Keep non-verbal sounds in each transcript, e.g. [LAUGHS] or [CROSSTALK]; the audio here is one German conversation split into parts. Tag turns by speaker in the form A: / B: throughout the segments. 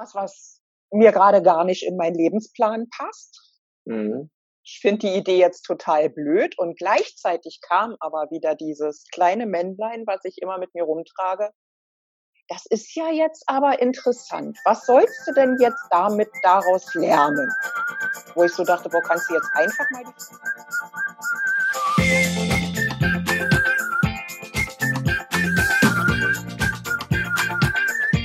A: was, was mir gerade gar nicht in meinen Lebensplan passt. Mhm. Ich finde die Idee jetzt total blöd und gleichzeitig kam aber wieder dieses kleine Männlein, was ich immer mit mir rumtrage. Das ist ja jetzt aber interessant. Was sollst du denn jetzt damit daraus lernen? Wo ich so dachte, wo kannst du jetzt einfach mal die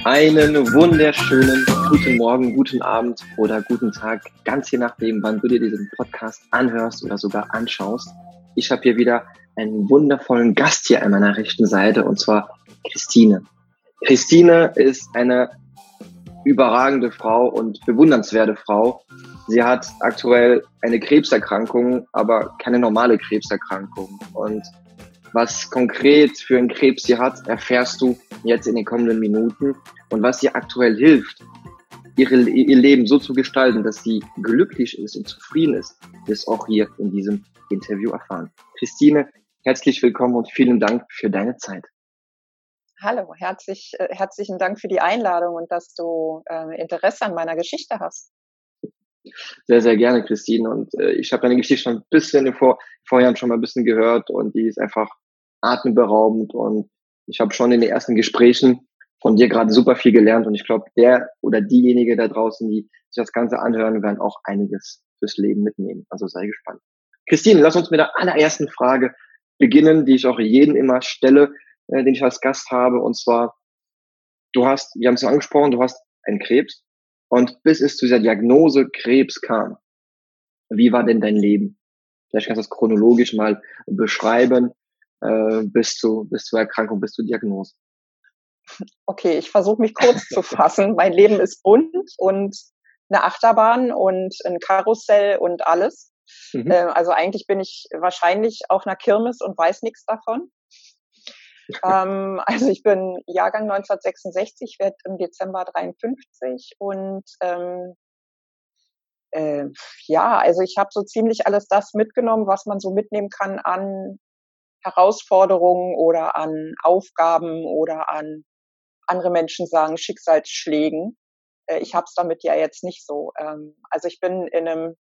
B: Einen wunderschönen guten Morgen, guten Abend oder guten Tag, ganz je nachdem, wann du dir diesen Podcast anhörst oder sogar anschaust. Ich habe hier wieder einen wundervollen Gast hier an meiner rechten Seite und zwar Christine. Christine ist eine überragende Frau und bewundernswerte Frau. Sie hat aktuell eine Krebserkrankung, aber keine normale Krebserkrankung. Und was konkret für einen Krebs sie hat, erfährst du jetzt in den kommenden Minuten. Und was ihr aktuell hilft, ihre, ihr Leben so zu gestalten, dass sie glücklich ist und zufrieden ist, ist auch hier in diesem Interview erfahren. Christine, herzlich willkommen und vielen Dank für deine Zeit.
A: Hallo, herzlich, äh, herzlichen Dank für die Einladung und dass du äh, Interesse an meiner Geschichte hast.
B: Sehr, sehr gerne, Christine. Und äh, ich habe deine Geschichte schon ein bisschen vor, vorher schon mal ein bisschen gehört und die ist einfach atemberaubend und ich habe schon in den ersten Gesprächen von dir gerade super viel gelernt und ich glaube, der oder diejenige da draußen, die sich das Ganze anhören, werden auch einiges fürs Leben mitnehmen. Also sei gespannt. Christine, lass uns mit der allerersten Frage beginnen, die ich auch jeden immer stelle, äh, den ich als Gast habe. Und zwar, du hast, wir haben es angesprochen, du hast einen Krebs und bis es zu dieser Diagnose Krebs kam, wie war denn dein Leben? Vielleicht kannst du das chronologisch mal beschreiben, äh, bis, zu, bis zur Erkrankung, bis zur Diagnose.
A: Okay, ich versuche mich kurz zu fassen. Mein Leben ist bunt und eine Achterbahn und ein Karussell und alles. Mhm. Äh, also eigentlich bin ich wahrscheinlich auf einer Kirmes und weiß nichts davon. [LAUGHS] ähm, also ich bin Jahrgang 1966, werde im Dezember 53 und ähm, äh, ja, also ich habe so ziemlich alles das mitgenommen, was man so mitnehmen kann an Herausforderungen oder an Aufgaben oder an andere Menschen sagen Schicksalsschlägen. Äh, ich habe es damit ja jetzt nicht so. Ähm, also ich bin in einem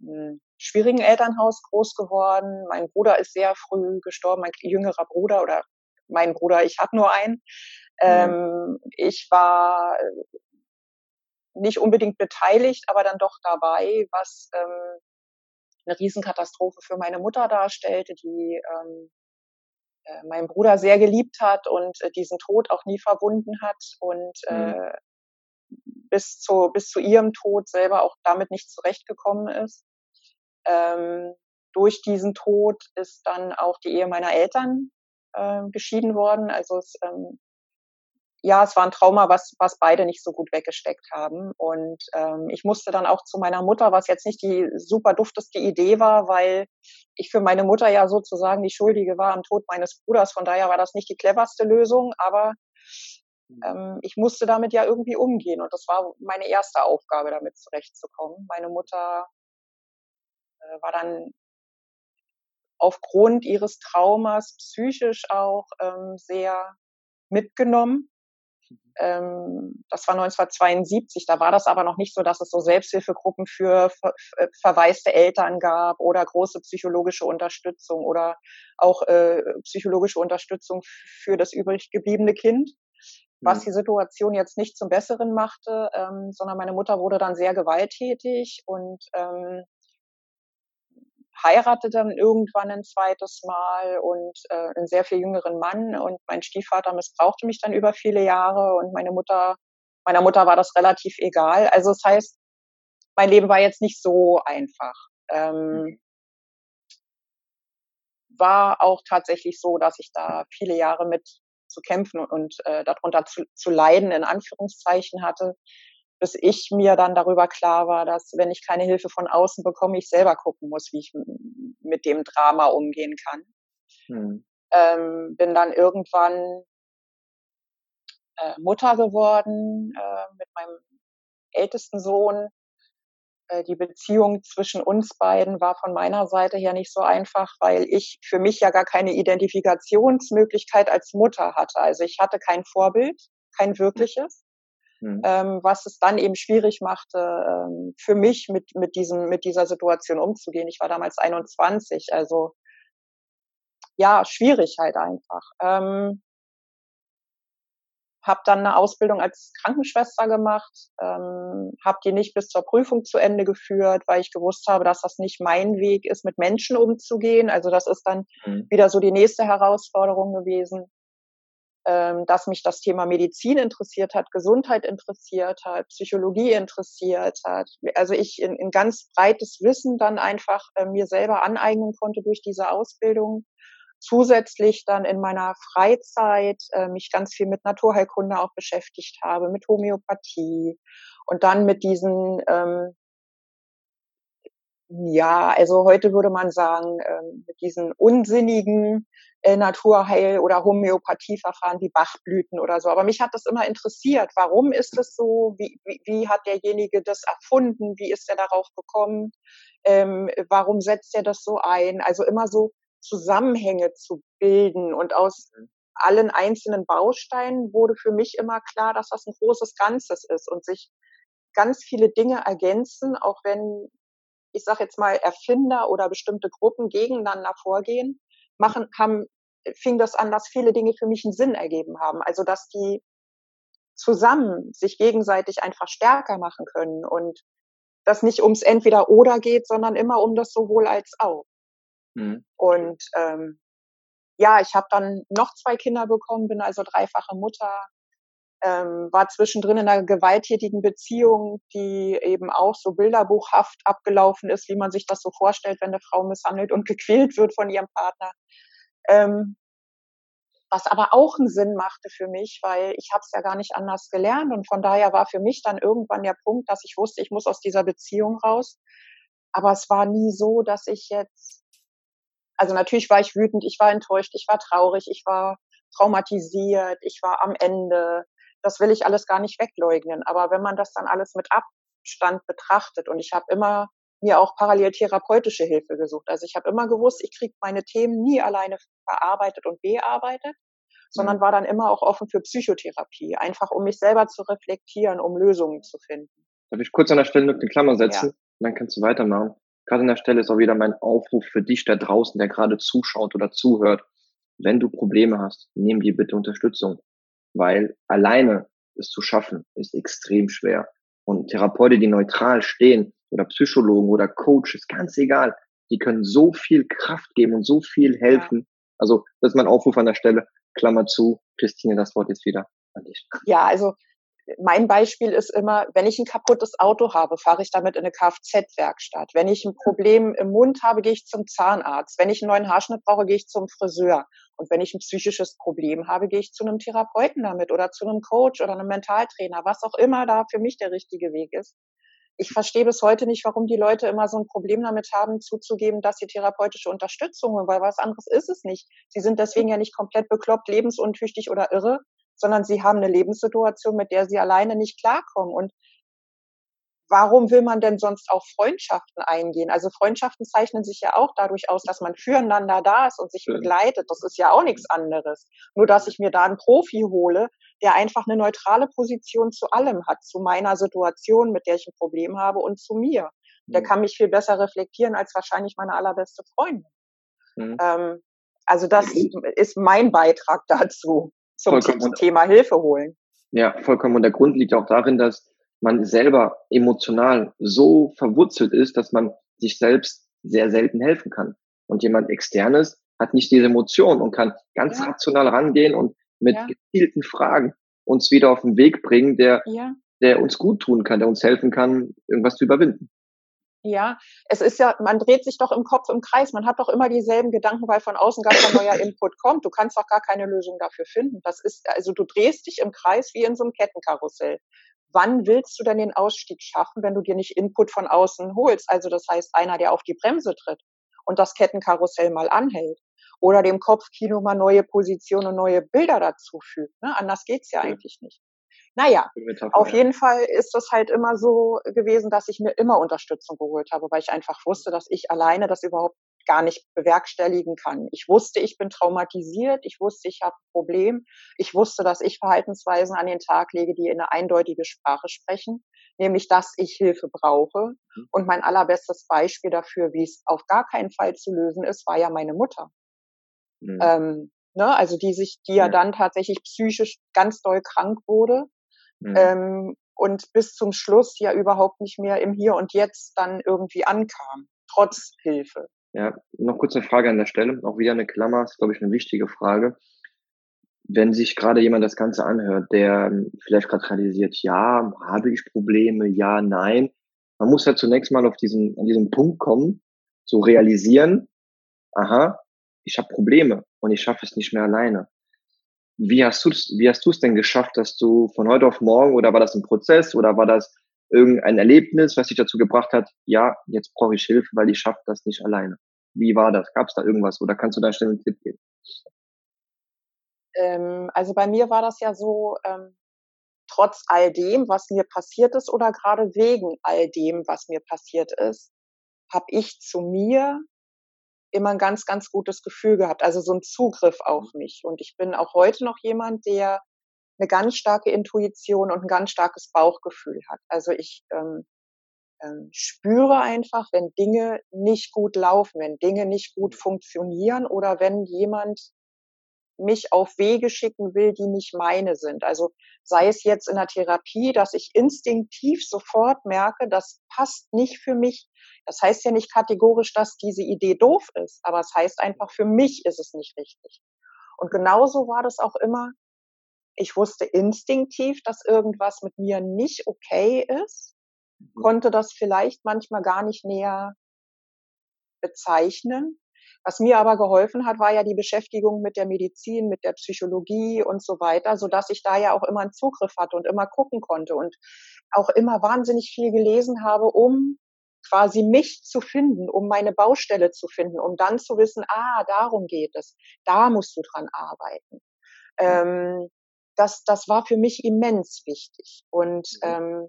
A: hm, schwierigen Elternhaus groß geworden. Mein Bruder ist sehr früh gestorben, mein jüngerer Bruder oder mein Bruder, ich habe nur einen. Mhm. Ähm, ich war nicht unbedingt beteiligt, aber dann doch dabei, was ähm, eine Riesenkatastrophe für meine Mutter darstellte, die ähm, äh, meinen Bruder sehr geliebt hat und äh, diesen Tod auch nie verbunden hat und mhm. äh, bis zu bis zu ihrem Tod selber auch damit nicht zurechtgekommen ist. Ähm, durch diesen Tod ist dann auch die Ehe meiner Eltern äh, geschieden worden. Also es ähm, ja, es war ein Trauma, was, was beide nicht so gut weggesteckt haben. Und ähm, ich musste dann auch zu meiner Mutter, was jetzt nicht die super dufteste Idee war, weil ich für meine Mutter ja sozusagen die Schuldige war am Tod meines Bruders. Von daher war das nicht die cleverste Lösung, aber mhm. ähm, ich musste damit ja irgendwie umgehen. Und das war meine erste Aufgabe, damit zurechtzukommen. Meine Mutter äh, war dann aufgrund ihres Traumas psychisch auch ähm, sehr mitgenommen ähm, das war 1972. Da war das aber noch nicht so, dass es so Selbsthilfegruppen für ver äh, verwaiste Eltern gab oder große psychologische Unterstützung oder auch äh, psychologische Unterstützung für das übrig gebliebene Kind. Was mhm. die Situation jetzt nicht zum Besseren machte, ähm, sondern meine Mutter wurde dann sehr gewalttätig und ähm, heiratete dann irgendwann ein zweites Mal und äh, einen sehr viel jüngeren Mann und mein Stiefvater missbrauchte mich dann über viele Jahre und meine Mutter, meiner Mutter war das relativ egal. Also das heißt, mein Leben war jetzt nicht so einfach. Ähm, mhm. war auch tatsächlich so, dass ich da viele Jahre mit zu kämpfen und äh, darunter zu, zu leiden in Anführungszeichen hatte bis ich mir dann darüber klar war, dass wenn ich keine Hilfe von außen bekomme, ich selber gucken muss, wie ich mit dem Drama umgehen kann. Hm. Ähm, bin dann irgendwann äh, Mutter geworden äh, mit meinem ältesten Sohn. Äh, die Beziehung zwischen uns beiden war von meiner Seite her nicht so einfach, weil ich für mich ja gar keine Identifikationsmöglichkeit als Mutter hatte. Also ich hatte kein Vorbild, kein wirkliches. Mhm. ähm, was es dann eben schwierig machte, ähm, für mich mit, mit, diesem, mit dieser Situation umzugehen. Ich war damals 21, also ja, schwierig halt einfach. Ähm, habe dann eine Ausbildung als Krankenschwester gemacht, ähm, habe die nicht bis zur Prüfung zu Ende geführt, weil ich gewusst habe, dass das nicht mein Weg ist, mit Menschen umzugehen. Also das ist dann mhm. wieder so die nächste Herausforderung gewesen, ähm, dass mich das Thema Medizin interessiert hat, Gesundheit interessiert hat, Psychologie interessiert hat. Also ich in, in ganz breites Wissen dann einfach äh, mir selber aneignen konnte durch diese Ausbildung zusätzlich dann in meiner Freizeit äh, mich ganz viel mit Naturheilkunde auch beschäftigt habe, mit Homöopathie und dann mit diesen, ähm, ja, also heute würde man sagen, ähm, mit diesen unsinnigen äh, Naturheil- oder Homöopathieverfahren wie Bachblüten oder so. Aber mich hat das immer interessiert. Warum ist das so? Wie, wie, wie hat derjenige das erfunden? Wie ist er darauf gekommen? Ähm, warum setzt er das so ein? Also immer so Zusammenhänge zu bilden. Und aus mhm. allen einzelnen Bausteinen wurde für mich immer klar, dass das ein großes Ganzes ist und sich ganz viele Dinge ergänzen, auch wenn, ich sage jetzt mal, Erfinder oder bestimmte Gruppen gegeneinander vorgehen, machen, haben, fing das an, dass viele Dinge für mich einen Sinn ergeben haben. Also, dass die zusammen sich gegenseitig einfach stärker machen können und das nicht ums Entweder-Oder geht, sondern immer um das sowohl als auch. Mhm. Und ähm, ja, ich habe dann noch zwei Kinder bekommen, bin also dreifache Mutter, ähm, war zwischendrin in einer gewalttätigen Beziehung, die eben auch so bilderbuchhaft abgelaufen ist, wie man sich das so vorstellt, wenn eine Frau misshandelt und gequält wird von ihrem Partner. Ähm, was aber auch einen Sinn machte für mich, weil ich habe es ja gar nicht anders gelernt und von daher war für mich dann irgendwann der Punkt, dass ich wusste, ich muss aus dieser Beziehung raus. Aber es war nie so, dass ich jetzt also natürlich war ich wütend, ich war enttäuscht, ich war traurig, ich war traumatisiert, ich war am Ende. Das will ich alles gar nicht wegleugnen. Aber wenn man das dann alles mit Abstand betrachtet und ich habe immer mir auch parallel therapeutische Hilfe gesucht. Also ich habe immer gewusst, ich kriege meine Themen nie alleine verarbeitet und bearbeitet, sondern mhm. war dann immer auch offen für Psychotherapie, einfach um mich selber zu reflektieren, um Lösungen zu finden.
B: Darf ich kurz an der Stelle noch eine Klammer setzen? Ja. Und dann kannst du weitermachen gerade an der Stelle ist auch wieder mein Aufruf für dich da draußen, der gerade zuschaut oder zuhört. Wenn du Probleme hast, nimm dir bitte Unterstützung, weil alleine es zu schaffen ist extrem schwer. Und Therapeuten, die neutral stehen oder Psychologen oder Coaches, ganz egal, die können so viel Kraft geben und so viel helfen. Ja. Also das ist mein Aufruf an der Stelle. Klammer zu, Christine, das Wort jetzt wieder an dich.
A: Ja, also mein Beispiel ist immer, wenn ich ein kaputtes Auto habe, fahre ich damit in eine Kfz-Werkstatt. Wenn ich ein Problem im Mund habe, gehe ich zum Zahnarzt. Wenn ich einen neuen Haarschnitt brauche, gehe ich zum Friseur. Und wenn ich ein psychisches Problem habe, gehe ich zu einem Therapeuten damit oder zu einem Coach oder einem Mentaltrainer, was auch immer da für mich der richtige Weg ist. Ich verstehe bis heute nicht, warum die Leute immer so ein Problem damit haben, zuzugeben, dass sie therapeutische Unterstützung holen, weil was anderes ist es nicht. Sie sind deswegen ja nicht komplett bekloppt, lebensuntüchtig oder irre, sondern sie haben eine Lebenssituation, mit der sie alleine nicht klarkommen. Und warum will man denn sonst auch Freundschaften eingehen? Also Freundschaften zeichnen sich ja auch dadurch aus, dass man füreinander da ist und sich begleitet. Das ist ja auch nichts anderes. Nur, dass ich mir da einen Profi hole, der einfach eine neutrale Position zu allem hat, zu meiner Situation, mit der ich ein Problem habe und zu mir. Der kann mich viel besser reflektieren als wahrscheinlich meine allerbeste Freundin. Mhm. Ähm, also das [CLEARS THROAT] ist mein Beitrag dazu zum, zum Thema Hilfe holen.
B: Ja, vollkommen. Und der Grund liegt auch darin, dass man selber emotional so verwurzelt ist, dass man sich selbst sehr selten helfen kann. Und jemand externes hat nicht diese Emotion und kann ganz ja. rational rangehen und mit ja. gezielten Fragen uns wieder auf den Weg bringen, der, ja. der uns gut tun kann, der uns helfen kann, irgendwas zu überwinden.
A: Ja, es ist ja, man dreht sich doch im Kopf im Kreis. Man hat doch immer dieselben Gedanken, weil von außen gar kein neuer Input kommt. Du kannst doch gar keine Lösung dafür finden. Das ist, also du drehst dich im Kreis wie in so einem Kettenkarussell. Wann willst du denn den Ausstieg schaffen, wenn du dir nicht Input von außen holst? Also das heißt, einer, der auf die Bremse tritt und das Kettenkarussell mal anhält oder dem Kopfkino mal neue Positionen und neue Bilder dazu fügt. Ne? Anders geht's ja, ja. eigentlich nicht. Naja, auf jeden Fall ist das halt immer so gewesen, dass ich mir immer Unterstützung geholt habe, weil ich einfach wusste, dass ich alleine das überhaupt gar nicht bewerkstelligen kann. Ich wusste, ich bin traumatisiert, ich wusste, ich habe ein Problem, ich wusste, dass ich Verhaltensweisen an den Tag lege, die in eine eindeutige Sprache sprechen, nämlich dass ich Hilfe brauche. Mhm. Und mein allerbestes Beispiel dafür, wie es auf gar keinen Fall zu lösen ist, war ja meine Mutter. Mhm. Ähm, ne, also die sich, die ja. ja dann tatsächlich psychisch ganz doll krank wurde. Mhm. Ähm, und bis zum Schluss ja überhaupt nicht mehr im Hier und Jetzt dann irgendwie ankam, trotz Hilfe.
B: Ja, noch kurz eine Frage an der Stelle, auch wieder eine Klammer, ist glaube ich eine wichtige Frage. Wenn sich gerade jemand das Ganze anhört, der ähm, vielleicht gerade realisiert, ja, habe ich Probleme, ja, nein. Man muss ja zunächst mal auf diesen, an diesen Punkt kommen, zu realisieren, aha, ich habe Probleme und ich schaffe es nicht mehr alleine. Wie hast du es, wie hast du es denn geschafft, dass du von heute auf morgen oder war das ein Prozess oder war das irgendein Erlebnis, was dich dazu gebracht hat, ja, jetzt brauche ich Hilfe, weil ich schaffe das nicht alleine. Wie war das? Gab es da irgendwas oder kannst du da schnell einen Tipp geben?
A: Ähm, also bei mir war das ja so, ähm, trotz all dem, was mir passiert ist oder gerade wegen all dem, was mir passiert ist, habe ich zu mir immer ein ganz, ganz gutes Gefühl gehabt, also so ein Zugriff auf mich. Und ich bin auch heute noch jemand, der eine ganz starke Intuition und ein ganz starkes Bauchgefühl hat. Also ich ähm, ähm, spüre einfach, wenn Dinge nicht gut laufen, wenn Dinge nicht gut funktionieren oder wenn jemand mich auf Wege schicken will, die nicht meine sind. Also sei es jetzt in der Therapie, dass ich instinktiv sofort merke, das passt nicht für mich. Das heißt ja nicht kategorisch, dass diese Idee doof ist, aber es heißt einfach, für mich ist es nicht richtig. Und genauso war das auch immer. Ich wusste instinktiv, dass irgendwas mit mir nicht okay ist, mhm. konnte das vielleicht manchmal gar nicht näher bezeichnen, was mir aber geholfen hat, war ja die Beschäftigung mit der Medizin, mit der Psychologie und so weiter, so dass ich da ja auch immer einen Zugriff hatte und immer gucken konnte und auch immer wahnsinnig viel gelesen habe, um quasi mich zu finden, um meine Baustelle zu finden, um dann zu wissen, ah, darum geht es, da musst du dran arbeiten. Ähm, das, das war für mich immens wichtig. Und mhm. ähm,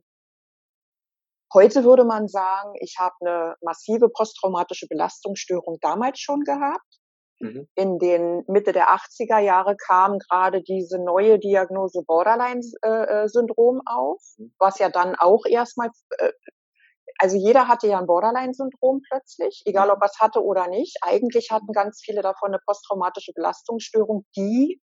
A: Heute würde man sagen, ich habe eine massive posttraumatische Belastungsstörung damals schon gehabt. Mhm. In den Mitte der 80er Jahre kam gerade diese neue Diagnose Borderline-Syndrom auf, mhm. was ja dann auch erstmal, äh, also jeder hatte ja ein Borderline-Syndrom plötzlich, egal ob er es hatte oder nicht. Eigentlich hatten ganz viele davon eine posttraumatische Belastungsstörung, die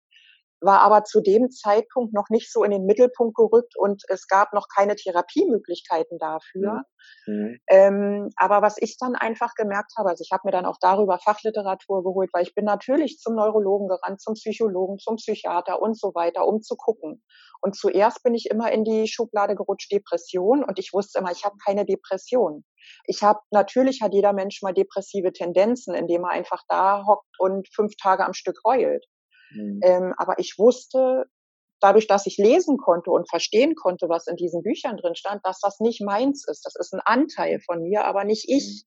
A: war aber zu dem Zeitpunkt noch nicht so in den Mittelpunkt gerückt und es gab noch keine Therapiemöglichkeiten dafür. Mhm. mhm. Ähm, aber was ich dann einfach gemerkt habe, also ich habe mir dann auch darüber Fachliteratur geholt, weil ich bin natürlich zum Neurologen gerannt, zum Psychologen, zum Psychiater und so weiter, um zu gucken. Und zuerst bin ich immer in die Schublade gerutscht Depression und ich wusste immer, ich habe keine Depression. Ich habe natürlich hat jeder Mensch mal depressive Tendenzen, indem er einfach da hockt und fünf Tage am Stück heult. Mhm. Ähm, aber ich wusste, dadurch, dass ich lesen konnte und verstehen konnte, was in diesen Büchern drin stand, dass das nicht meins ist. Das ist ein Anteil von mir, aber nicht ich.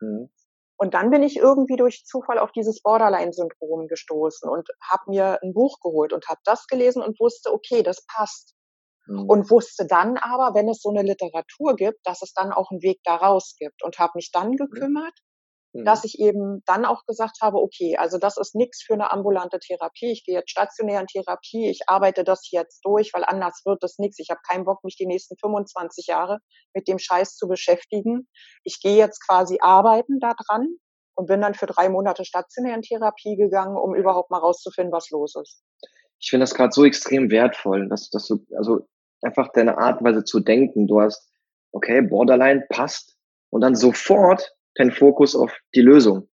A: Mhm. Und dann bin ich irgendwie durch Zufall auf dieses Borderline-Syndrom gestoßen und habe mir ein Buch geholt und habe das gelesen und wusste, okay, das passt. Mhm. Und wusste dann aber, wenn es so eine Literatur gibt, dass es dann auch einen Weg daraus gibt und habe mich dann mhm. dass ich eben dann auch gesagt habe, okay, also das ist nichts für eine ambulante Therapie. Ich gehe jetzt stationär in Therapie, ich arbeite das jetzt durch, weil anders wird das nichts. Ich habe keinen Bock, mich die nächsten 25 Jahre mit dem Scheiß zu beschäftigen. Ich gehe jetzt quasi arbeiten da dran und bin dann für drei Monate stationär in Therapie gegangen, um überhaupt mal rauszufinden, was los ist.
B: Ich finde das gerade so extrem wertvoll, dass, dass du, also einfach deine Art und Weise zu denken. Du hast, okay, Borderline passt und dann sofort kein Fokus auf die Lösung.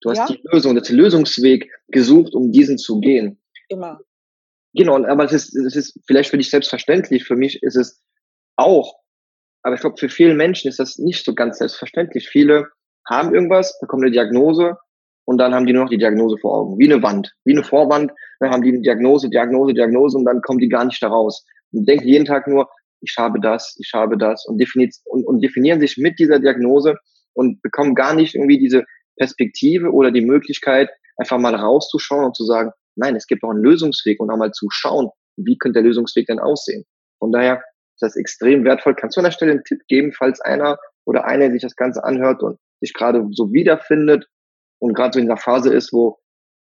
B: Du hast ja. die Lösung, den Lösungsweg gesucht, um diesen zu gehen.
A: Immer.
B: Genau, aber es ist, es ist vielleicht für dich selbstverständlich, für mich ist es auch. Aber ich glaube, für viele Menschen ist das nicht so ganz selbstverständlich. Viele haben irgendwas, bekommen eine Diagnose und dann haben die nur noch die Diagnose vor Augen. Wie eine Wand, wie eine Vorwand. Dann haben die eine Diagnose, Diagnose, Diagnose und dann kommen die gar nicht da raus. Und denken jeden Tag nur, ich habe das, ich habe das und, definiert, und, und definieren sich mit dieser Diagnose und bekommen gar nicht irgendwie diese Perspektive oder die Möglichkeit, einfach mal rauszuschauen und zu sagen, nein, es gibt auch einen Lösungsweg und auch mal zu schauen, wie könnte der Lösungsweg denn aussehen. Von daher ist das extrem wertvoll. Kannst du an der Stelle einen Tipp geben, falls einer oder eine sich das Ganze anhört und sich gerade so wiederfindet und gerade so in der Phase ist, wo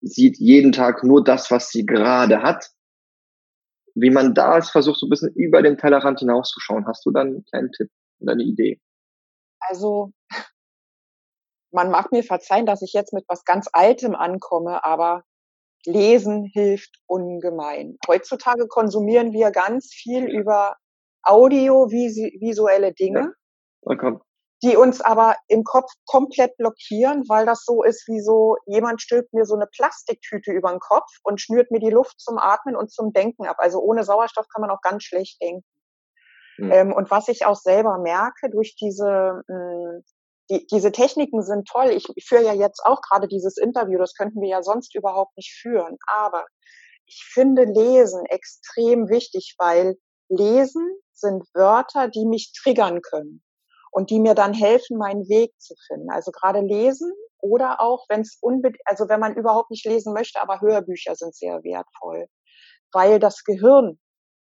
B: sieht jeden Tag nur das, was sie gerade hat, wie man da versucht, so ein bisschen über den Tellerrand hinauszuschauen. Hast du dann einen kleinen Tipp oder eine Idee?
A: Also, man mag mir verzeihen, dass ich jetzt mit was ganz Altem ankomme, aber Lesen hilft ungemein. Heutzutage konsumieren wir ganz viel über audiovisuelle Dinge. Ja, die uns aber im Kopf komplett blockieren, weil das so ist wie so, jemand stülpt mir so eine Plastiktüte über den Kopf und schnürt mir die Luft zum Atmen und zum Denken ab. Also ohne Sauerstoff kann man auch ganz schlecht denken. Mhm. Ähm, und was ich auch selber merke durch diese, mh, hm, die, diese Techniken sind toll. Ich, ich führe ja jetzt auch gerade dieses Interview, das könnten wir ja sonst überhaupt nicht führen. Aber ich finde Lesen extrem wichtig, weil Lesen sind Wörter, die mich triggern können und die mir dann helfen, meinen Weg zu finden. Also gerade lesen oder auch, wenn es unbedingt, also wenn man überhaupt nicht lesen möchte, aber Hörbücher sind sehr wertvoll, weil das Gehirn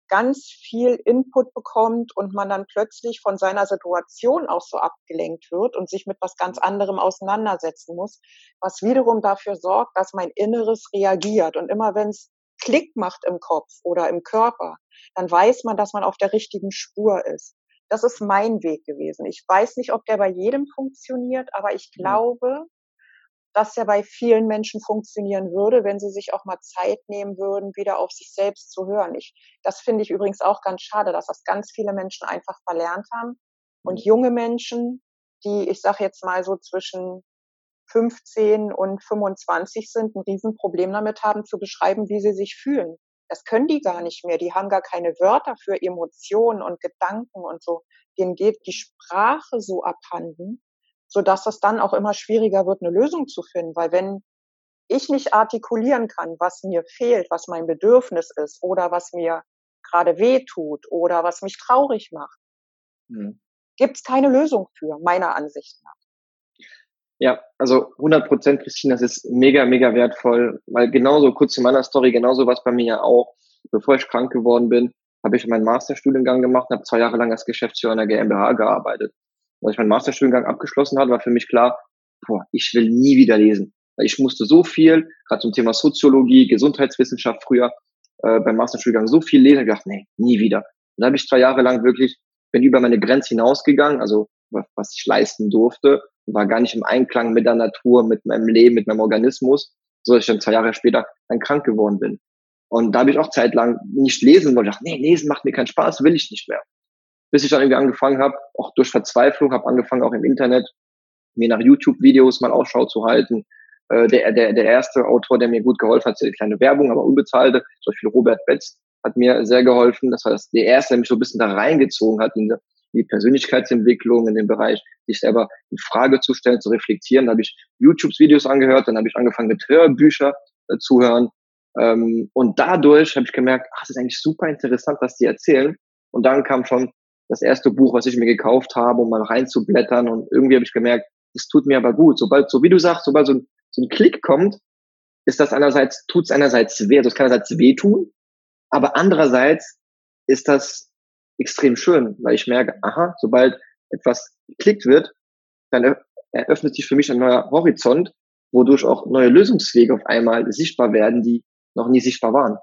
A: ganz viel Input bekommt und man dann plötzlich von seiner Situation auch so abgelenkt wird und sich mit was ganz anderem auseinandersetzen muss, was wiederum dafür sorgt, dass mein Inneres reagiert. Und immer wenn es Klick macht im Kopf oder im Körper, dann weiß man, dass man auf der richtigen Spur ist. Das ist mein Weg gewesen. Ich weiß nicht, ob der bei jedem funktioniert, aber ich mhm. glaube, dass er bei vielen Menschen funktionieren würde, wenn sie sich auch mal Zeit nehmen würden, wieder auf sich selbst zu hören. Ich, das finde ich übrigens auch ganz schade, dass das ganz viele Menschen einfach verlernt haben. Und mhm. junge Menschen, die, ich sage jetzt mal so zwischen 15 und 25 sind, ein Riesenproblem damit haben, zu beschreiben, wie sie sich fühlen. Das können die gar nicht mehr. Die haben gar keine Wörter für Emotionen und Gedanken und so. Denen geht die Sprache so abhanden, so dass es dann auch immer schwieriger wird, eine Lösung zu finden. Weil wenn ich nicht artikulieren kann, was mir fehlt, was mein Bedürfnis ist oder was mir gerade weh tut oder was mich traurig macht, mhm. gibt es keine Lösung für, meiner Ansicht nach.
B: Ja, also 100 Prozent, Christine, das ist mega, mega wertvoll, weil genauso, kurz zu meiner Story, genauso was bei mir ja auch, bevor ich krank geworden bin, habe ich meinen Masterstudiengang gemacht und habe zwei Jahre lang als Geschäftsführer in der GmbH gearbeitet. Als ich meinen Masterstudiengang abgeschlossen hatte, war für mich klar, boah, ich will nie wieder lesen. Ich musste so viel, gerade zum Thema Soziologie, Gesundheitswissenschaft früher, äh, beim Masterstudiengang so viel lesen, ich dachte, nee, nie wieder. Und dann habe ich zwei Jahre lang wirklich, bin über meine Grenze hinausgegangen, also was ich leisten durfte war gar nicht im Einklang mit der Natur, mit meinem Leben, mit meinem Organismus, so dass ich dann zwei Jahre später dann krank geworden bin. Und da habe ich auch zeitlang nicht lesen wollte. Ich dachte, nee, lesen macht mir keinen Spaß, will ich nicht mehr. Bis ich dann irgendwie angefangen habe, auch durch Verzweiflung, habe angefangen auch im Internet mir nach YouTube-Videos mal Ausschau zu halten. Äh, der, der, der erste Autor, der mir gut geholfen hat, eine kleine Werbung, aber unbezahlte, zum Beispiel Robert Betz, hat mir sehr geholfen. Das war das, der erste, der mich so ein bisschen da reingezogen hat in die Persönlichkeitsentwicklung in dem Bereich, sich selber in Frage zu stellen, zu reflektieren. Da habe ich YouTube-Videos angehört, dann habe ich angefangen mit Hörbücher äh, zu hören. Ähm, und dadurch habe ich gemerkt, ach, das ist eigentlich super interessant, was die erzählen. Und dann kam schon das erste Buch, was ich mir gekauft habe, um mal reinzublättern. Und irgendwie habe ich gemerkt, das tut mir aber gut. Sobald, so wie du sagst, sobald so ein, so ein Klick kommt, ist das einerseits, tut es einerseits weh, also es kann einerseits wehtun, aber andererseits ist das extrem schön, weil ich merke, aha, sobald etwas geklickt wird, dann eröffnet sich für mich ein neuer Horizont, wodurch auch neue Lösungswege auf einmal sichtbar werden, die noch nie sichtbar waren.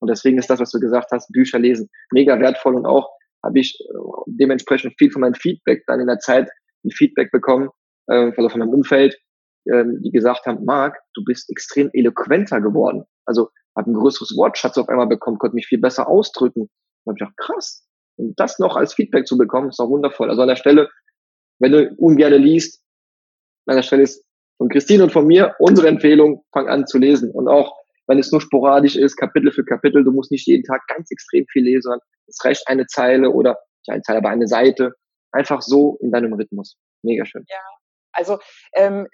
B: Und deswegen ist das, was du gesagt hast, Bücher lesen, mega wertvoll und auch habe ich äh, dementsprechend viel von meinem Feedback dann in der Zeit ein Feedback bekommen, äh, also von meinem Umfeld, äh, die gesagt haben, Marc, du bist extrem eloquenter geworden. Also habe ein größeres Wortschatz auf einmal bekommen, konnte mich viel besser ausdrücken. Und habe ich gedacht, krass, und das noch als Feedback zu bekommen, ist auch wundervoll. Also an der Stelle, wenn du ungerne liest, an der Stelle ist von Christine und von mir unsere Empfehlung, fang an zu lesen. Und auch wenn es nur sporadisch ist, Kapitel für Kapitel, du musst nicht jeden Tag ganz extrem viel lesen, es reicht eine Zeile oder nicht eine Zeile, aber eine Seite. Einfach so in deinem Rhythmus. Mega schön.
A: Ja, also ähm,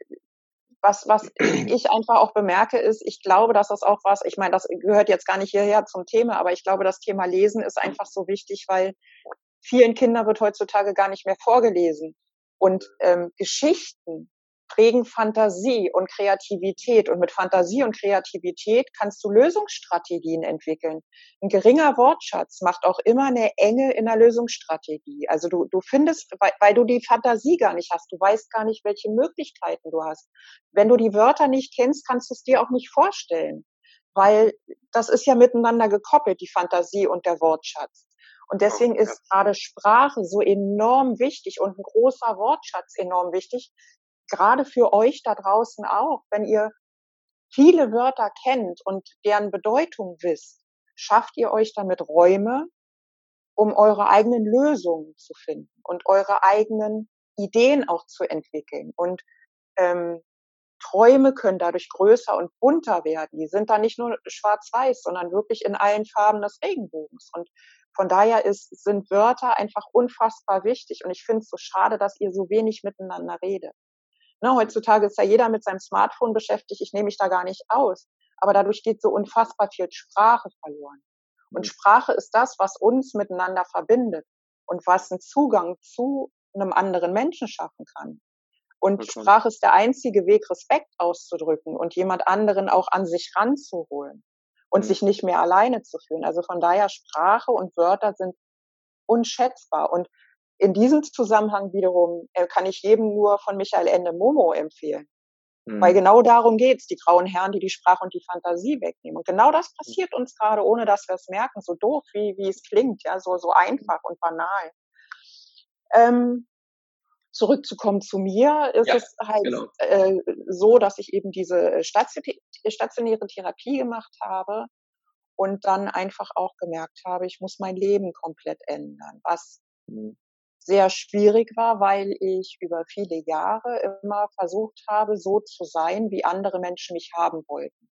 A: was, was ich einfach auch bemerke, ist, ich glaube, dass das auch was, ich meine, das gehört jetzt gar nicht hierher zum Thema, aber ich glaube, das Thema Lesen ist einfach so wichtig, weil vielen Kindern wird heutzutage gar nicht mehr vorgelesen. Und ähm, Geschichten prägen Fantasie und Kreativität. Und mit Fantasie und Kreativität kannst du Lösungsstrategien entwickeln. Ein geringer Wortschatz macht auch immer eine Enge in der Lösungsstrategie. Also du, du findest, weil, weil du die Fantasie gar nicht hast, du weißt gar nicht, welche Möglichkeiten du hast. Wenn du die Wörter nicht kennst, kannst du es dir auch nicht vorstellen. Weil das ist ja miteinander gekoppelt, die Fantasie und der Wortschatz. Und deswegen ist gerade Sprache so enorm wichtig und ein großer Wortschatz enorm wichtig, gerade für euch da draußen auch, wenn ihr viele Wörter kennt und deren Bedeutung wisst, schafft ihr euch damit Räume, um eure eigenen Lösungen zu finden und eure eigenen Ideen auch zu entwickeln. Und ähm, Träume können dadurch größer und bunter werden. Die sind dann nicht nur schwarz-weiß, sondern wirklich in allen Farben des Regenbogens. Und von daher ist, sind Wörter einfach unfassbar wichtig. Und ich finde es so schade, dass ihr so wenig miteinander redet. Ne, heutzutage ist ja jeder mit seinem Smartphone beschäftigt. Ich nehme mich da gar nicht aus. Aber dadurch geht so unfassbar viel Sprache verloren. Und mhm. Sprache ist das, was uns miteinander verbindet und was einen Zugang zu einem anderen Menschen schaffen kann. Und okay. Sprache ist der einzige Weg, Respekt auszudrücken und jemand anderen auch an sich ranzuholen und mhm. sich nicht mehr alleine zu fühlen. Also von daher Sprache und Wörter sind unschätzbar. Und in diesem Zusammenhang wiederum äh, kann ich jedem nur von Michael Ende Momo empfehlen. Mhm. Weil genau darum geht's, die grauen Herren, die die Sprache und die Fantasie wegnehmen. Und genau das passiert uns gerade, ohne dass wir es merken, so doof, wie, wie es klingt, ja, so, so einfach und banal. Ähm, zurückzukommen zu mir, ist ja, es halt genau. äh, so, dass ich eben diese stationäre Therapie gemacht habe und dann einfach auch gemerkt habe, ich muss mein Leben komplett ändern, was mhm sehr schwierig war, weil ich über viele Jahre immer versucht habe, so zu sein, wie andere Menschen mich haben wollten.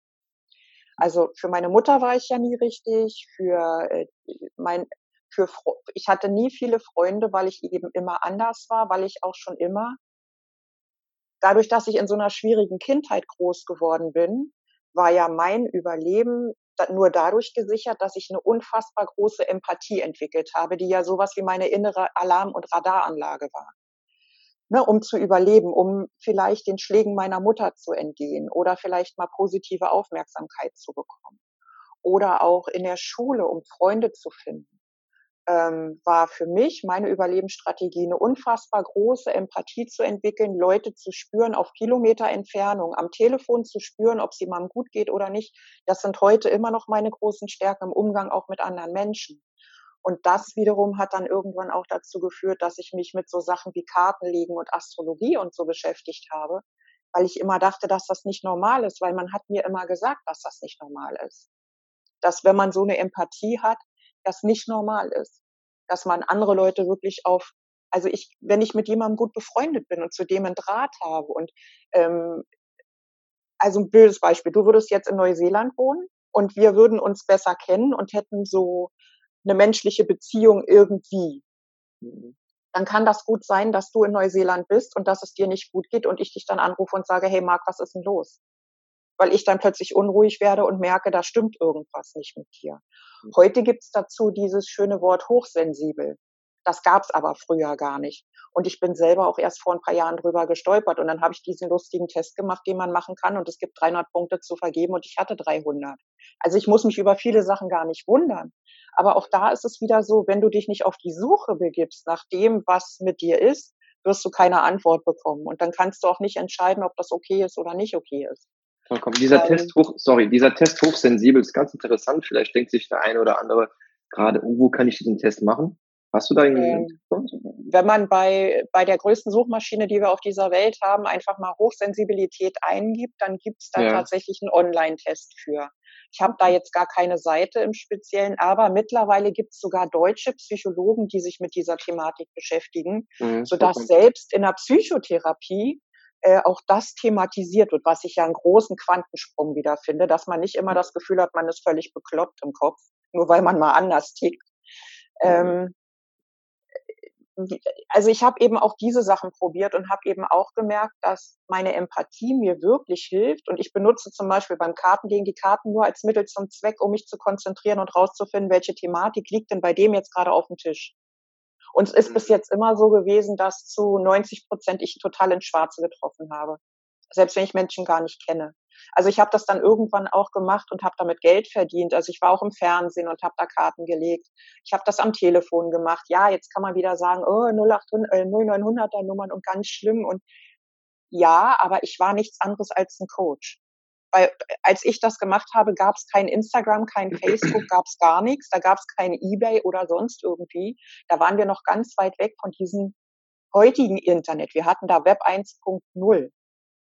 A: Also für meine Mutter war ich ja nie richtig, für äh, mein für ich hatte nie viele Freunde, weil ich eben immer anders war, weil ich auch schon immer dadurch, dass ich in so einer schwierigen Kindheit groß geworden bin, war ja mein Überleben nur dadurch gesichert, dass ich eine unfassbar große Empathie entwickelt habe, die ja sowas wie meine innere Alarm- und Radaranlage war. Ne, um zu überleben, um vielleicht den Schlägen meiner Mutter zu entgehen oder vielleicht mal positive Aufmerksamkeit zu bekommen. Oder auch in der Schule, um Freunde zu finden ähm, war für mich meine Überlebensstrategie eine unfassbar große Empathie zu entwickeln, Leute zu spüren auf Kilometer Entfernung, am Telefon zu spüren, ob sie mal gut geht oder nicht. Das sind heute immer noch meine großen Stärken im Umgang auch mit anderen Menschen. Und das wiederum hat dann irgendwann auch dazu geführt, dass ich mich mit so Sachen wie Kartenlegen und Astrologie und so beschäftigt habe, weil ich immer dachte, dass das nicht normal ist, weil man hat mir immer gesagt, dass das nicht normal ist. Dass wenn man so eine Empathie hat, das nicht normal ist. Dass man andere Leute wirklich auf, also ich, wenn ich mit jemandem gut befreundet bin und zu dem ein Draht habe und ähm, also ein blödes Beispiel, du würdest jetzt in Neuseeland wohnen und wir würden uns besser kennen und hätten so eine menschliche Beziehung irgendwie. Dann kann das gut sein, dass du in Neuseeland bist und dass es dir nicht gut geht und ich dich dann anrufe und sage, hey Marc, was ist denn los? Weil ich dann plötzlich unruhig werde und merke, da stimmt irgendwas nicht mit dir. Heute gibt's dazu dieses schöne Wort hochsensibel. Das gab's aber früher gar nicht. Und ich bin selber auch erst vor ein paar Jahren drüber gestolpert. Und dann habe ich diesen lustigen Test gemacht, den man machen kann. Und es gibt 300 Punkte zu vergeben und ich hatte 300. Also ich muss mich über viele Sachen gar nicht wundern. Aber auch da ist es wieder so, wenn du dich nicht auf die Suche begibst nach dem, was mit dir ist, wirst du keine Antwort bekommen. Und dann kannst du auch nicht entscheiden, ob das okay ist oder nicht okay ist.
B: Vollkommen. Dieser ähm, Test hoch, sorry, dieser Test hochsensibel ist ganz interessant. Vielleicht denkt sich der eine oder andere gerade, oh, wo kann ich diesen Test machen? Hast du da irgendwie? Ähm,
A: wenn man bei, bei der größten Suchmaschine, die wir auf dieser Welt haben, einfach mal Hochsensibilität eingibt, dann gibt's da ja. tatsächlich einen Online-Test für. Ich habe da jetzt gar keine Seite im Speziellen, aber mittlerweile gibt's sogar deutsche Psychologen, die sich mit dieser Thematik beschäftigen, mhm, sodass selbst in der Psychotherapie äh, auch das thematisiert wird, was ich ja einen großen Quantensprung wieder finde, dass man nicht immer das Gefühl hat, man ist völlig bekloppt im Kopf, nur weil man mal anders tickt. Ähm, also ich habe eben auch diese Sachen probiert und habe eben auch gemerkt, dass meine Empathie mir wirklich hilft. Und ich benutze zum Beispiel beim Kartenlegen die Karten nur als Mittel zum Zweck, um mich zu konzentrieren und rauszufinden, welche Thematik liegt denn bei dem jetzt gerade auf dem Tisch. Und es ist bis jetzt immer so gewesen, dass zu 90 Prozent ich total ins Schwarze getroffen habe. Selbst wenn ich Menschen gar nicht kenne. Also ich habe das dann irgendwann auch gemacht und habe damit Geld verdient. Also ich war auch im Fernsehen und habe da Karten gelegt. Ich habe das am Telefon gemacht. Ja, jetzt kann man wieder sagen, oh, 0800, äh, 0900er Nummern und ganz schlimm. Und ja, aber ich war nichts anderes als ein Coach. Weil als ich das gemacht habe, gab es kein Instagram, kein Facebook, [CLEARS THROAT] gab es gar nichts. Da gab es kein eBay oder sonst irgendwie. Da waren wir noch ganz weit weg von diesem heutigen Internet. Wir hatten da Web 1.0.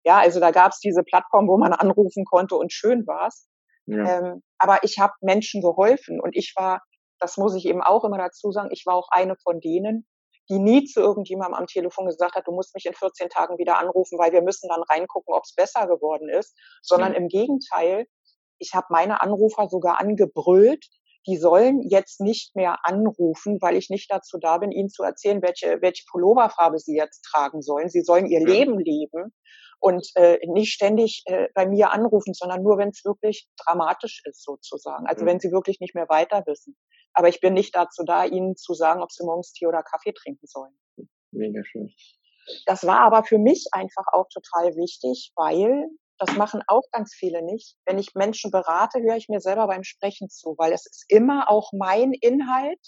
A: Ja, also da gab es diese Plattform, wo man anrufen konnte und schön war's. Ja. Ähm, aber ich habe Menschen geholfen und ich war, das muss ich eben auch immer dazu sagen, ich war auch eine von denen, die nie zu irgendjemandem am Telefon gesagt hat, du musst mich in 14 Tagen wieder anrufen, weil wir müssen dann reingucken, ob es besser geworden ist, sondern mhm. im Gegenteil, ich habe meine Anrufer sogar angebrüllt, die sollen jetzt nicht mehr anrufen, weil ich nicht dazu da bin, ihnen zu erzählen, welche, welche Pulloverfarbe sie jetzt tragen sollen. Sie sollen ihr ja. Leben leben und äh, nicht ständig äh, bei mir anrufen, sondern nur, wenn es wirklich dramatisch ist sozusagen. Also ja. wenn sie wirklich nicht mehr weiter wissen. Aber ich bin nicht dazu da, ihnen zu sagen, ob sie morgens Tee oder Kaffee trinken sollen.
B: Mega schön.
A: Das war aber für mich einfach auch total wichtig, weil das machen auch ganz viele nicht. Wenn ich Menschen berate, höre ich mir selber beim Sprechen zu, weil es ist immer auch mein Inhalt.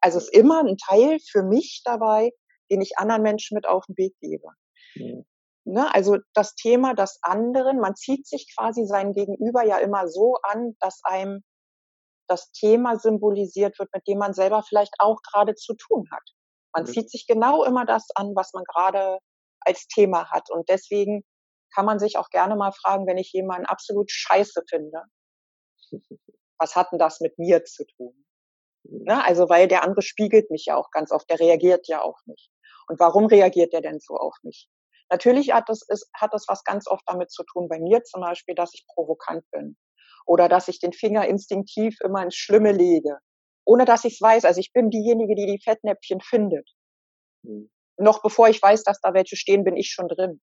A: Also es ist immer ein Teil für mich dabei, den ich anderen Menschen mit auf den Weg gebe. Ja. Ne, also das Thema des anderen, man zieht sich quasi sein Gegenüber ja immer so an, dass einem das Thema symbolisiert wird, mit dem man selber vielleicht auch gerade zu tun hat. Man mhm. zieht sich genau immer das an, was man gerade als Thema hat. Und deswegen kann man sich auch gerne mal fragen, wenn ich jemanden absolut scheiße finde, [LAUGHS] was hat denn das mit mir zu tun? Ne? Also, weil der andere spiegelt mich ja auch ganz oft, der reagiert ja auch nicht. Und warum reagiert der denn so auf mich? Natürlich hat das, ist, hat das was ganz oft damit zu tun, bei mir zum Beispiel, dass ich provokant bin. Oder dass ich den Finger instinktiv immer ins Schlimme lege. Ohne dass ich es weiß. Also ich bin diejenige, die die Fettnäpfchen findet. Mhm. Noch bevor ich weiß, dass da welche stehen, bin ich schon drin.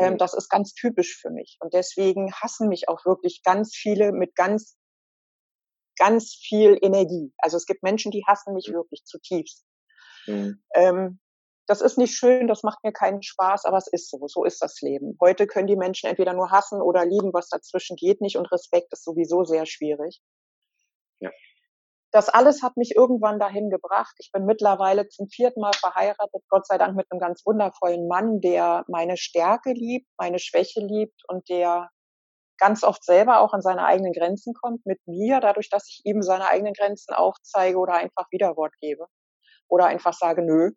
A: Ähm, mhm. Das ist ganz typisch für mich. Und deswegen hassen mich auch wirklich ganz viele mit ganz, ganz viel Energie. Also es gibt Menschen, die hassen mich mhm. wirklich zutiefst. Mhm. Ähm, das ist nicht schön, das macht mir keinen Spaß, aber es ist so. So ist das Leben. Heute können die Menschen entweder nur hassen oder lieben, was dazwischen geht nicht und Respekt ist sowieso sehr schwierig. Ja. Das alles hat mich irgendwann dahin gebracht. Ich bin mittlerweile zum vierten Mal verheiratet, Gott sei Dank mit einem ganz wundervollen Mann, der meine Stärke liebt, meine Schwäche liebt und der ganz oft selber auch an seine eigenen Grenzen kommt mit mir, dadurch, dass ich ihm seine eigenen Grenzen aufzeige oder einfach Widerwort gebe oder einfach sage, nö,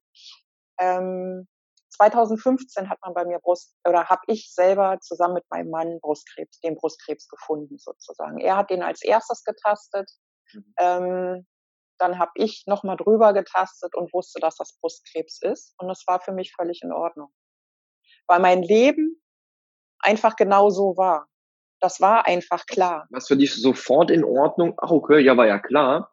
A: ähm, 2015 hat man bei mir Brust oder habe ich selber zusammen mit meinem Mann Brustkrebs, den Brustkrebs gefunden sozusagen. Er hat den als erstes getastet. Mhm. Ähm, dann habe ich nochmal drüber getastet und wusste, dass das Brustkrebs ist. Und das war für mich völlig in Ordnung. Weil mein Leben einfach genau so war. Das war einfach klar.
B: Was für dich sofort in Ordnung? Ach, okay, ja, war ja klar.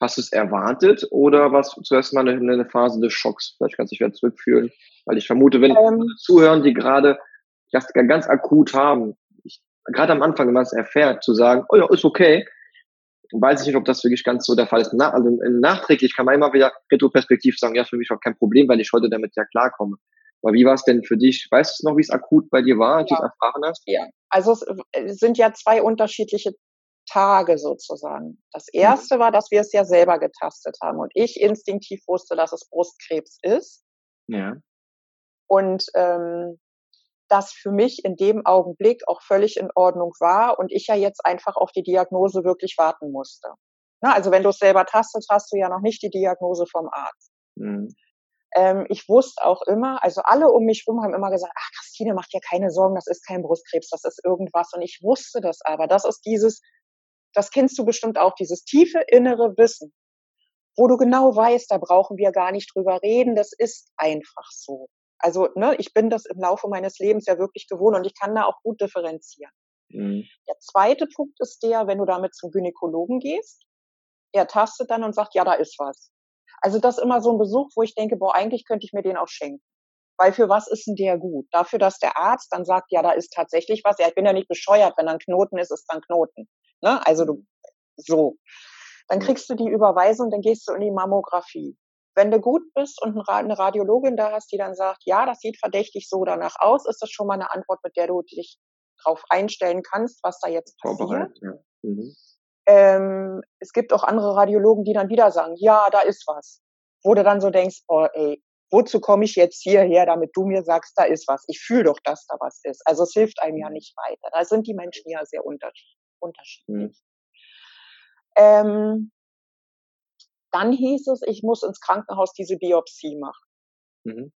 B: Hast du es erwartet oder war es zuerst mal eine, eine, Phase des Schocks? Vielleicht kannst du dich wieder zurückführen. Weil ich vermute, wenn ähm, zuhören, die gerade das ganz akut haben, ich, gerade am Anfang, wenn man es erfährt, zu sagen, oh ja, ist okay, weiß ich nicht, ob das wirklich ganz so der Fall ist. Na, also nachträglich kann man immer wieder retroperspektiv sagen, ja, für mich auch kein Problem, weil ich heute damit ja klarkomme. Aber wie war es denn für dich? Weißt du noch, wie es akut bei dir war, als ja. du es erfahren hast?
A: Ja, also es sind ja zwei unterschiedliche Tage sozusagen. Das mhm. erste war, dass wir es ja selber getastet haben und ich instinktiv wusste, dass es Brustkrebs ist. Ja. Und ähm, das für mich in dem Augenblick auch völlig in Ordnung war und ich ja jetzt einfach auf die Diagnose wirklich warten musste. Na, also wenn du es selber tastest, hast du ja noch nicht die Diagnose vom Arzt. Mhm. Ähm, ich wusste auch immer, also alle um mich herum haben immer gesagt, ach Christine, mach dir keine Sorgen, das ist kein Brustkrebs, das ist irgendwas. Und ich wusste das aber. Das ist dieses, das kennst du bestimmt auch, dieses tiefe innere Wissen, wo du genau weißt, da brauchen wir gar nicht drüber reden, das ist einfach so. Also ne, ich bin das im Laufe meines Lebens ja wirklich gewohnt und ich kann da auch gut differenzieren. Mhm. Der zweite Punkt ist der, wenn du damit zum Gynäkologen gehst, er tastet dann und sagt, ja, da ist was. Also das ist immer so ein Besuch, wo ich denke, boah, eigentlich könnte ich mir den auch schenken. Weil für was ist denn der gut? Dafür, dass der Arzt dann sagt, ja, da ist tatsächlich was. Ja, ich bin ja nicht bescheuert, wenn ein Knoten ist, ist dann Knoten. Ne? Also du, so. Dann kriegst du die Überweisung, dann gehst du in die Mammographie. wenn du gut bist und eine Radiologin da hast, die dann sagt, ja, das sieht verdächtig so danach aus, ist das schon mal eine Antwort, mit der du dich drauf einstellen kannst, was da jetzt passiert. Ja. Mhm. Ähm, es gibt auch andere Radiologen, die dann wieder sagen, ja, da ist was. Wo du dann so denkst, oh ey, wozu komme ich jetzt hierher, damit du mir sagst, da ist was. Ich fühle doch, dass da was ist. Also es hilft einem ja nicht weiter. Da sind die Menschen ja sehr unterschiedlich. Mhm. Ähm, dann hieß es, ich muss ins Krankenhaus diese Biopsie machen. Mhm.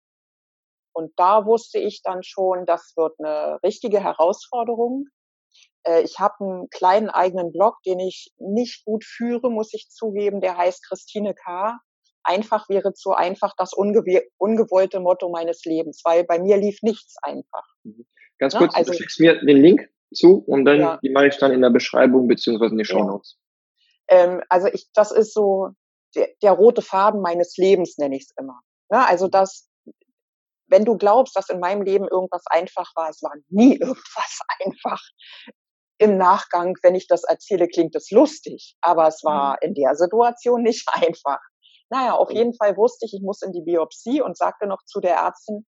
A: Und da wusste ich dann schon, das wird eine richtige Herausforderung. Äh, ich habe einen kleinen eigenen Blog, den ich nicht gut führe, muss ich zugeben. Der heißt Christine K. Einfach wäre zu einfach das ungewollte Motto meines Lebens, weil bei mir lief nichts einfach.
B: Mhm. Ganz kurz, also, du schickst mir den Link zu und dann ja. die mache ich dann in der Beschreibung beziehungsweise in die Show Notes.
A: Ähm, also ich, das ist so der, der rote Faden meines Lebens, nenne ich es immer. Ja, also das, wenn du glaubst, dass in meinem Leben irgendwas einfach war, es war nie [LAUGHS] irgendwas einfach. Im Nachgang, wenn ich das erzähle, klingt es lustig, aber es war mhm. in der Situation nicht [LAUGHS] einfach. Naja, auf jeden Fall wusste ich, ich muss in die Biopsie und sagte noch zu der Ärztin,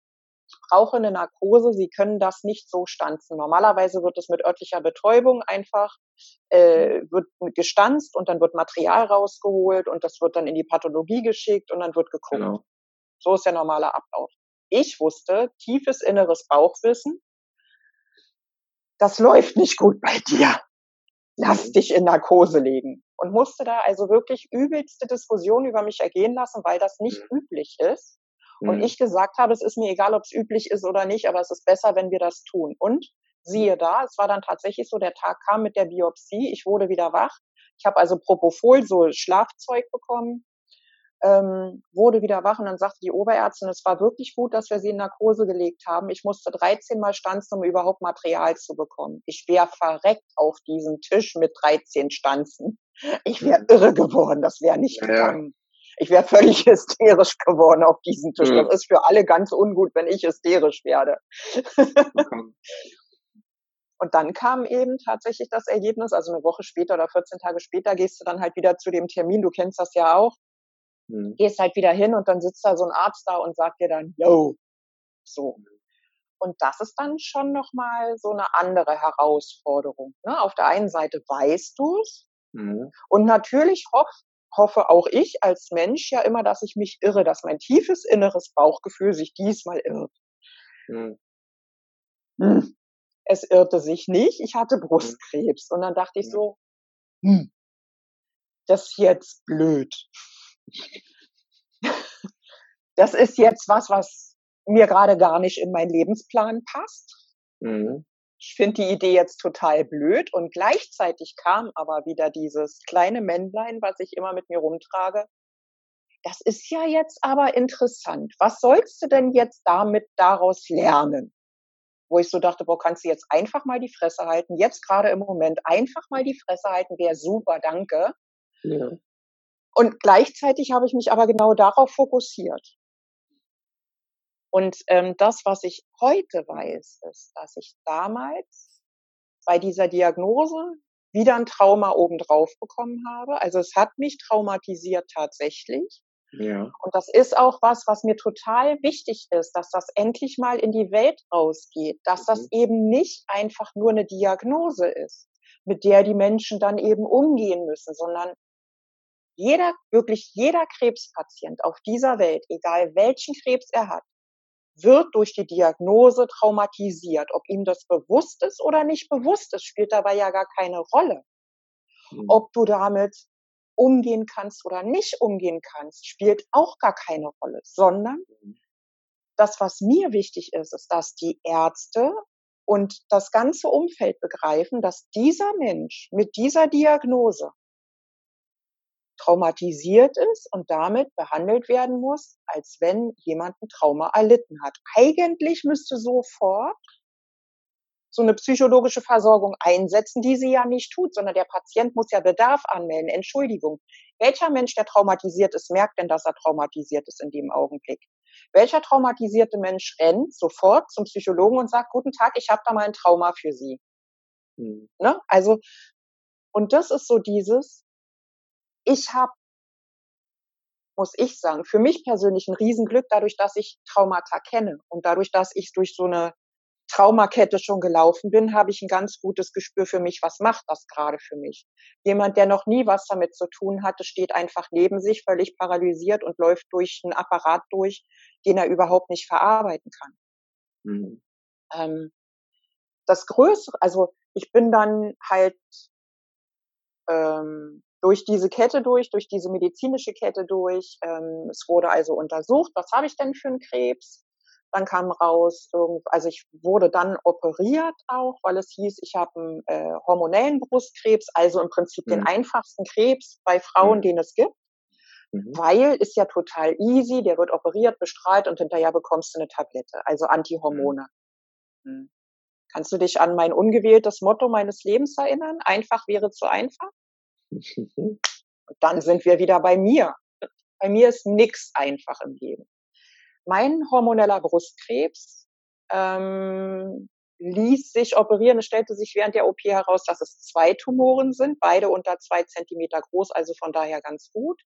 A: brauche eine Narkose, Sie können das nicht so stanzen. Normalerweise wird es mit örtlicher Betäubung einfach, äh, wird gestanzt und dann wird Material rausgeholt und das wird dann in die Pathologie geschickt und dann wird geguckt. Genau. So ist der normale Ablauf. Ich wusste, tiefes inneres Bauchwissen, das läuft nicht gut bei dir. Lass mhm. dich in Narkose legen. Und musste da also wirklich übelste Diskussionen über mich ergehen lassen, weil das nicht mhm. üblich ist. Und mhm. ich gesagt habe, es ist mir egal, ob es üblich ist oder nicht, aber es ist besser, wenn wir das tun. Und siehe da, es war dann tatsächlich so, der Tag kam mit der Biopsie, ich wurde wieder wach. Ich habe also Propofol, so Schlafzeug bekommen, ähm, wurde wieder wach und dann sagte die Oberärztin, es war wirklich gut, dass wir sie in Narkose gelegt haben. Ich musste 13 Mal stanzen, um überhaupt Material zu bekommen. Ich wäre verreckt auf diesem Tisch mit 13 Stanzen. Ich wäre irre geworden, das wäre nicht ja, gegangen. Ich wäre völlig [LAUGHS] hysterisch geworden auf diesem Tisch. Ja. Das ist für alle ganz ungut, wenn ich hysterisch werde. [LAUGHS] Und dann kam eben tatsächlich das Ergebnis, also eine Woche später oder 14 Tage später gehst du dann halt wieder zu dem Termin, du kennst das ja auch, mhm. gehst halt wieder hin und dann sitzt da so ein Arzt da und sagt dir dann, yo, so. Und das ist dann schon nochmal so eine andere Herausforderung. Ne? Auf der einen Seite weißt du es mhm. und natürlich hoff, hoffe auch ich als Mensch ja immer, dass ich mich irre, dass mein tiefes inneres Bauchgefühl sich diesmal irrt. Mhm. Hm. Es irrte sich nicht, ich hatte hm. Brustkrebs. Und dann dachte ich so, hm, das ist jetzt blöd. [LAUGHS] Das ist jetzt was, was mir gerade gar nicht in meinen Lebensplan passt. Mhm ich finde die Idee jetzt total blöd und gleichzeitig kam aber wieder dieses kleine Männlein, was ich immer mit mir rumtrage. Das ist ja jetzt aber interessant. Was sollst du denn jetzt damit daraus lernen? Wo ich so dachte, boah, kannst du jetzt einfach mal die Fresse halten? Jetzt gerade im Moment einfach mal die Fresse halten, wäre super, danke. Ja. Und gleichzeitig habe ich mich aber genau darauf fokussiert. Und ähm, das, was ich heute weiß, ist, dass ich damals bei dieser Diagnose wieder ein Trauma obendrauf bekommen habe. Also es hat mich traumatisiert tatsächlich. Ja. Und das ist auch was, was mir total wichtig ist, dass das endlich mal in die Welt rausgeht, dass mhm. das eben nicht einfach nur eine Diagnose ist, mit der die Menschen dann eben umgehen müssen, sondern jeder, wirklich jeder Krebspatient auf dieser Welt, egal welchen Krebs er hat, wird durch die Diagnose traumatisiert. Ob ihm das bewusst ist oder nicht bewusst ist, spielt dabei ja gar keine Rolle. Mhm. Ob du damit umgehen kannst oder nicht umgehen kannst, spielt auch gar keine Rolle, sondern mhm. das, was mir wichtig ist, ist, dass die Ärzte und das ganze Umfeld begreifen, dass dieser Mensch mit dieser Diagnose traumatisiert ist und damit behandelt werden muss, als wenn jemand ein Trauma erlitten hat. Eigentlich müsste sofort so eine psychologische Versorgung einsetzen, die sie ja nicht tut, sondern der Patient muss ja Bedarf anmelden. Entschuldigung. Welcher Mensch, der traumatisiert ist, merkt denn, dass er traumatisiert ist in dem Augenblick? Welcher traumatisierte Mensch rennt sofort zum Psychologen und sagt, guten Tag, ich habe da mal ein Trauma für Sie. Hm. Ne? Also, und das ist so dieses, ich habe muss ich sagen, für mich persönlich ein Riesenglück, dadurch, dass ich Traumata kenne und dadurch, dass ich durch so eine Traumakette schon gelaufen bin, habe ich ein ganz gutes Gespür für mich, was macht das gerade für mich. Jemand, der noch nie was damit zu tun hatte, steht einfach neben sich, völlig paralysiert und läuft durch einen Apparat durch, den er überhaupt nicht verarbeiten kann. Mhm. Ähm, das Größere, also ich bin dann halt ähm, durch diese Kette durch, durch diese medizinische Kette durch. Ähm, es wurde also untersucht, was habe ich denn für einen Krebs? Dann kam raus, also ich wurde dann operiert auch, weil es hieß, ich habe einen äh, hormonellen Brustkrebs, also im Prinzip mhm. den einfachsten Krebs bei Frauen, mhm. den es gibt. Mhm. Weil ist ja total easy, der wird operiert, bestrahlt und hinterher bekommst du eine Tablette, also Antihormone. Mhm. Kannst du dich an mein ungewähltes Motto meines Lebens erinnern? Einfach wäre zu einfach. Und dann sind wir wieder bei mir. Bei mir ist nichts einfach im Leben. Mein hormoneller Brustkrebs ähm, ließ sich operieren. Es stellte sich während der OP heraus, dass es zwei Tumoren sind, beide unter zwei Zentimeter groß, also von daher ganz gut.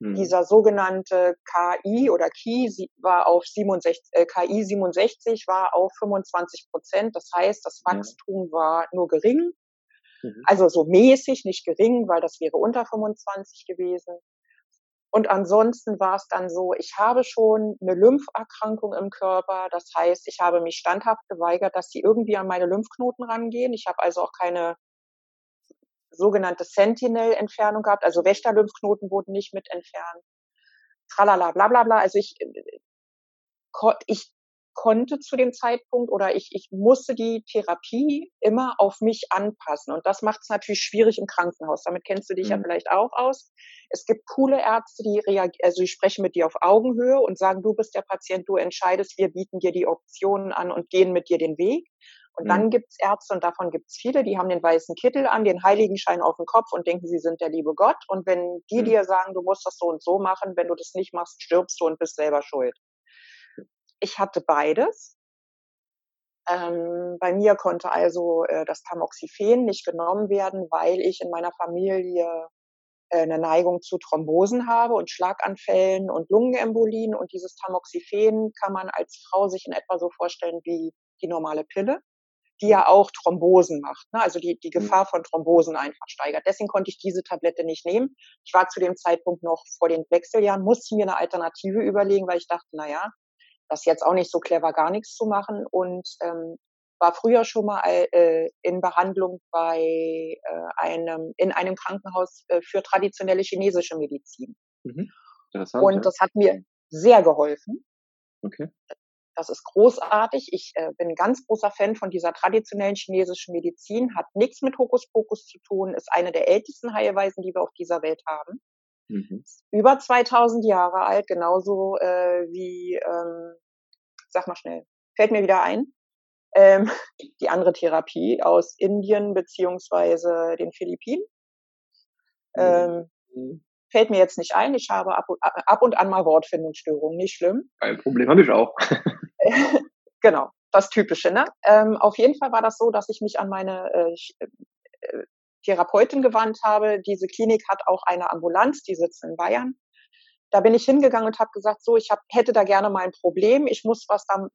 A: Mhm. Dieser sogenannte KI oder KI war auf 67, äh, KI 67 war auf 25 Prozent. Das heißt, das Wachstum mhm. war nur gering. Mhm. Also so mäßig, nicht gering, weil das wäre unter 25 gewesen. Und ansonsten war es dann so, ich habe schon eine Lympherkrankung im Körper. Das heißt, ich habe mich standhaft geweigert, dass sie irgendwie an meine Lymphknoten rangehen. Ich habe also auch keine sogenannte Sentinel-Entfernung gehabt. Also Wächter-Lymphknoten wurden nicht mit entfernt. Tralala, bla bla bla. Also ich, ich konnte zu dem Zeitpunkt oder ich, ich musste die Therapie immer auf mich anpassen. Und das macht es natürlich schwierig im Krankenhaus. Damit kennst du dich mhm. ja vielleicht auch aus. Es gibt coole Ärzte, die reagieren, also die sprechen mit dir auf Augenhöhe und sagen, du bist der Patient, du entscheidest, wir bieten dir die Optionen an und gehen mit dir den Weg. Und mhm. dann gibt's Ärzte, und davon gibt's viele, die haben den weißen Kittel an, den Heiligenschein auf dem Kopf und denken, sie sind der liebe Gott. Und wenn die mhm. dir sagen, du musst das so und so machen, wenn du das nicht machst, stirbst du und bist selber schuld ich hatte beides. Ähm, bei mir konnte also äh, das Tamoxifen nicht genommen werden, weil ich in meiner Familie äh, eine Neigung zu Thrombosen habe und Schlaganfällen und Lungenembolien. Und dieses Tamoxifen kann man als Frau sich in etwa so vorstellen wie die normale Pille, die ja auch Thrombosen macht. Ne? Also die, die mhm. Gefahr von Thrombosen einfach steigert. Deswegen konnte ich diese Tablette nicht nehmen. Ich war zu dem Zeitpunkt noch vor den Wechseljahren, musste mir eine Alternative überlegen, weil ich dachte, na ja, das jetzt auch nicht so clever, gar nichts zu machen und ähm, war früher schon mal äh, in Behandlung bei äh, einem in einem Krankenhaus äh, für traditionelle chinesische Medizin. Mhm. Und ja. das hat mir sehr geholfen. Okay. Das ist großartig. Ich äh, bin ein ganz großer Fan von dieser traditionellen chinesischen Medizin. Hat nichts mit Hokuspokus zu tun. Ist eine der ältesten Heilweisen, die wir auf dieser Welt haben. Mhm. Über 2000 Jahre alt, genauso äh, wie, ähm, sag mal schnell, fällt mir wieder ein, ähm, [LAUGHS] die andere Therapie aus Indien beziehungsweise den Philippinen. Ähm, mhm. Fällt mir jetzt nicht ein. Ich habe ab und, ab und an mal Wortfindungsstörungen, nicht schlimm.
B: Ein Problem habe ich auch. [LAUGHS]
A: genau, das Typische. Ne? Ähm, auf jeden Fall war das so, dass ich mich an meine äh, äh Therapeutin gewandt habe. Diese Klinik hat auch eine Ambulanz, die sitzt in Bayern. Da bin ich hingegangen und habe gesagt, so, ich hab, hätte da gerne mal ein Problem. Ich muss was da,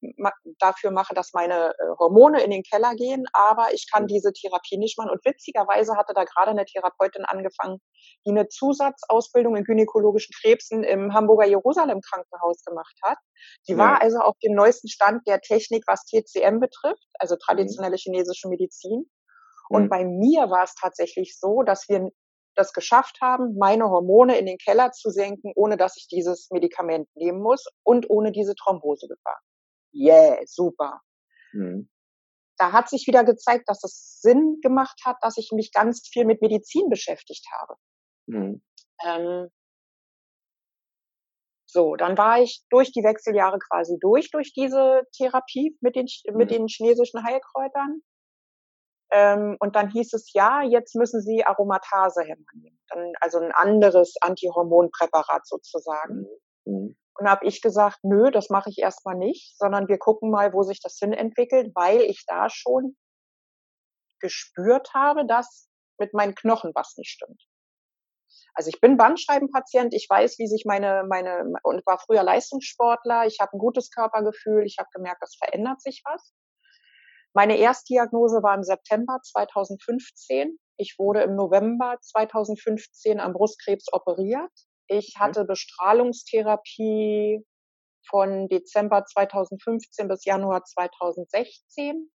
A: dafür machen, dass meine äh, Hormone in den Keller gehen, aber ich kann diese Therapie nicht machen. Und witzigerweise hatte da gerade eine Therapeutin angefangen, die eine Zusatzausbildung in gynäkologischen Krebsen im Hamburger Jerusalem Krankenhaus gemacht hat. Die ja. war also auf dem neuesten Stand der Technik, was TCM betrifft, also traditionelle chinesische Medizin. Und mhm. bei mir war es tatsächlich so, dass wir das geschafft haben, meine Hormone in den Keller zu senken, ohne dass ich dieses Medikament nehmen muss und ohne diese Thrombosegefahr. Yeah, super. Mhm. Da hat sich wieder gezeigt, dass es Sinn gemacht hat, dass ich mich ganz viel mit Medizin beschäftigt habe. Mhm. Ähm, so, dann war ich durch die Wechseljahre quasi durch, durch diese Therapie mit den, mit mhm. den chinesischen Heilkräutern. Ähm, und dann hieß es, ja, jetzt müssen Sie Aromatasehemmer nehmen. Dann, also ein anderes Antihormonpräparat sozusagen. Mhm. mhm. Und habe ich gesagt, nö, das mache ich erstmal nicht, sondern wir gucken mal, wo sich das hin entwickelt, weil ich da schon gespürt habe, dass mit meinen Knochen was nicht stimmt. Also ich bin Bandscheibenpatient, ich weiß, wie sich meine, meine, und war früher Leistungssportler, ich habe ein gutes Körpergefühl, ich habe gemerkt, es verändert sich was. Meine Erstdiagnose war im September 2015. Ich wurde im November 2015 am Brustkrebs operiert. Ich mhm. hatte Bestrahlungstherapie von Dezember 2015 bis Januar 2016.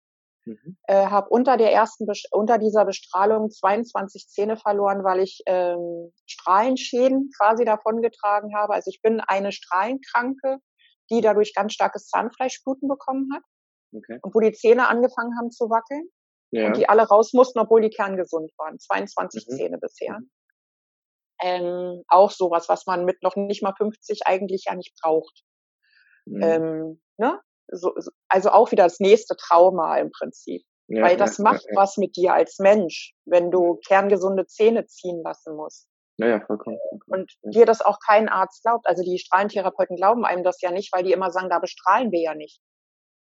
A: Mhm. Äh, habe unter der ersten unter dieser Bestrahlung 22 Zähne verloren, weil ich ähm, Strahlenschäden quasi davongetragen habe. Also ich bin eine Strahlenkranke, die dadurch ganz starkes Zahnfleischbluten bekommen hat okay. und wo die Zähne angefangen haben zu wackeln ja. und die alle raus mussten, obwohl die kerngesund waren. 22 mhm. Zähne bisher. Mhm. Ähm, auch sowas, was man mit noch nicht mal 50 eigentlich ja nicht braucht. Mhm. Ähm, ne? so, also auch wieder das nächste Trauma im Prinzip. Ja, Weil das ja, macht ja, was mit dir als Mensch, wenn du kerngesunde Zähne ziehen lassen musst.
B: Ja, vollkommen.
A: Und dir das auch kein Arzt glaubt. Also die Strahlentherapeuten glauben einem das ja nicht, weil die immer sagen, da bestrahlen wir ja nicht.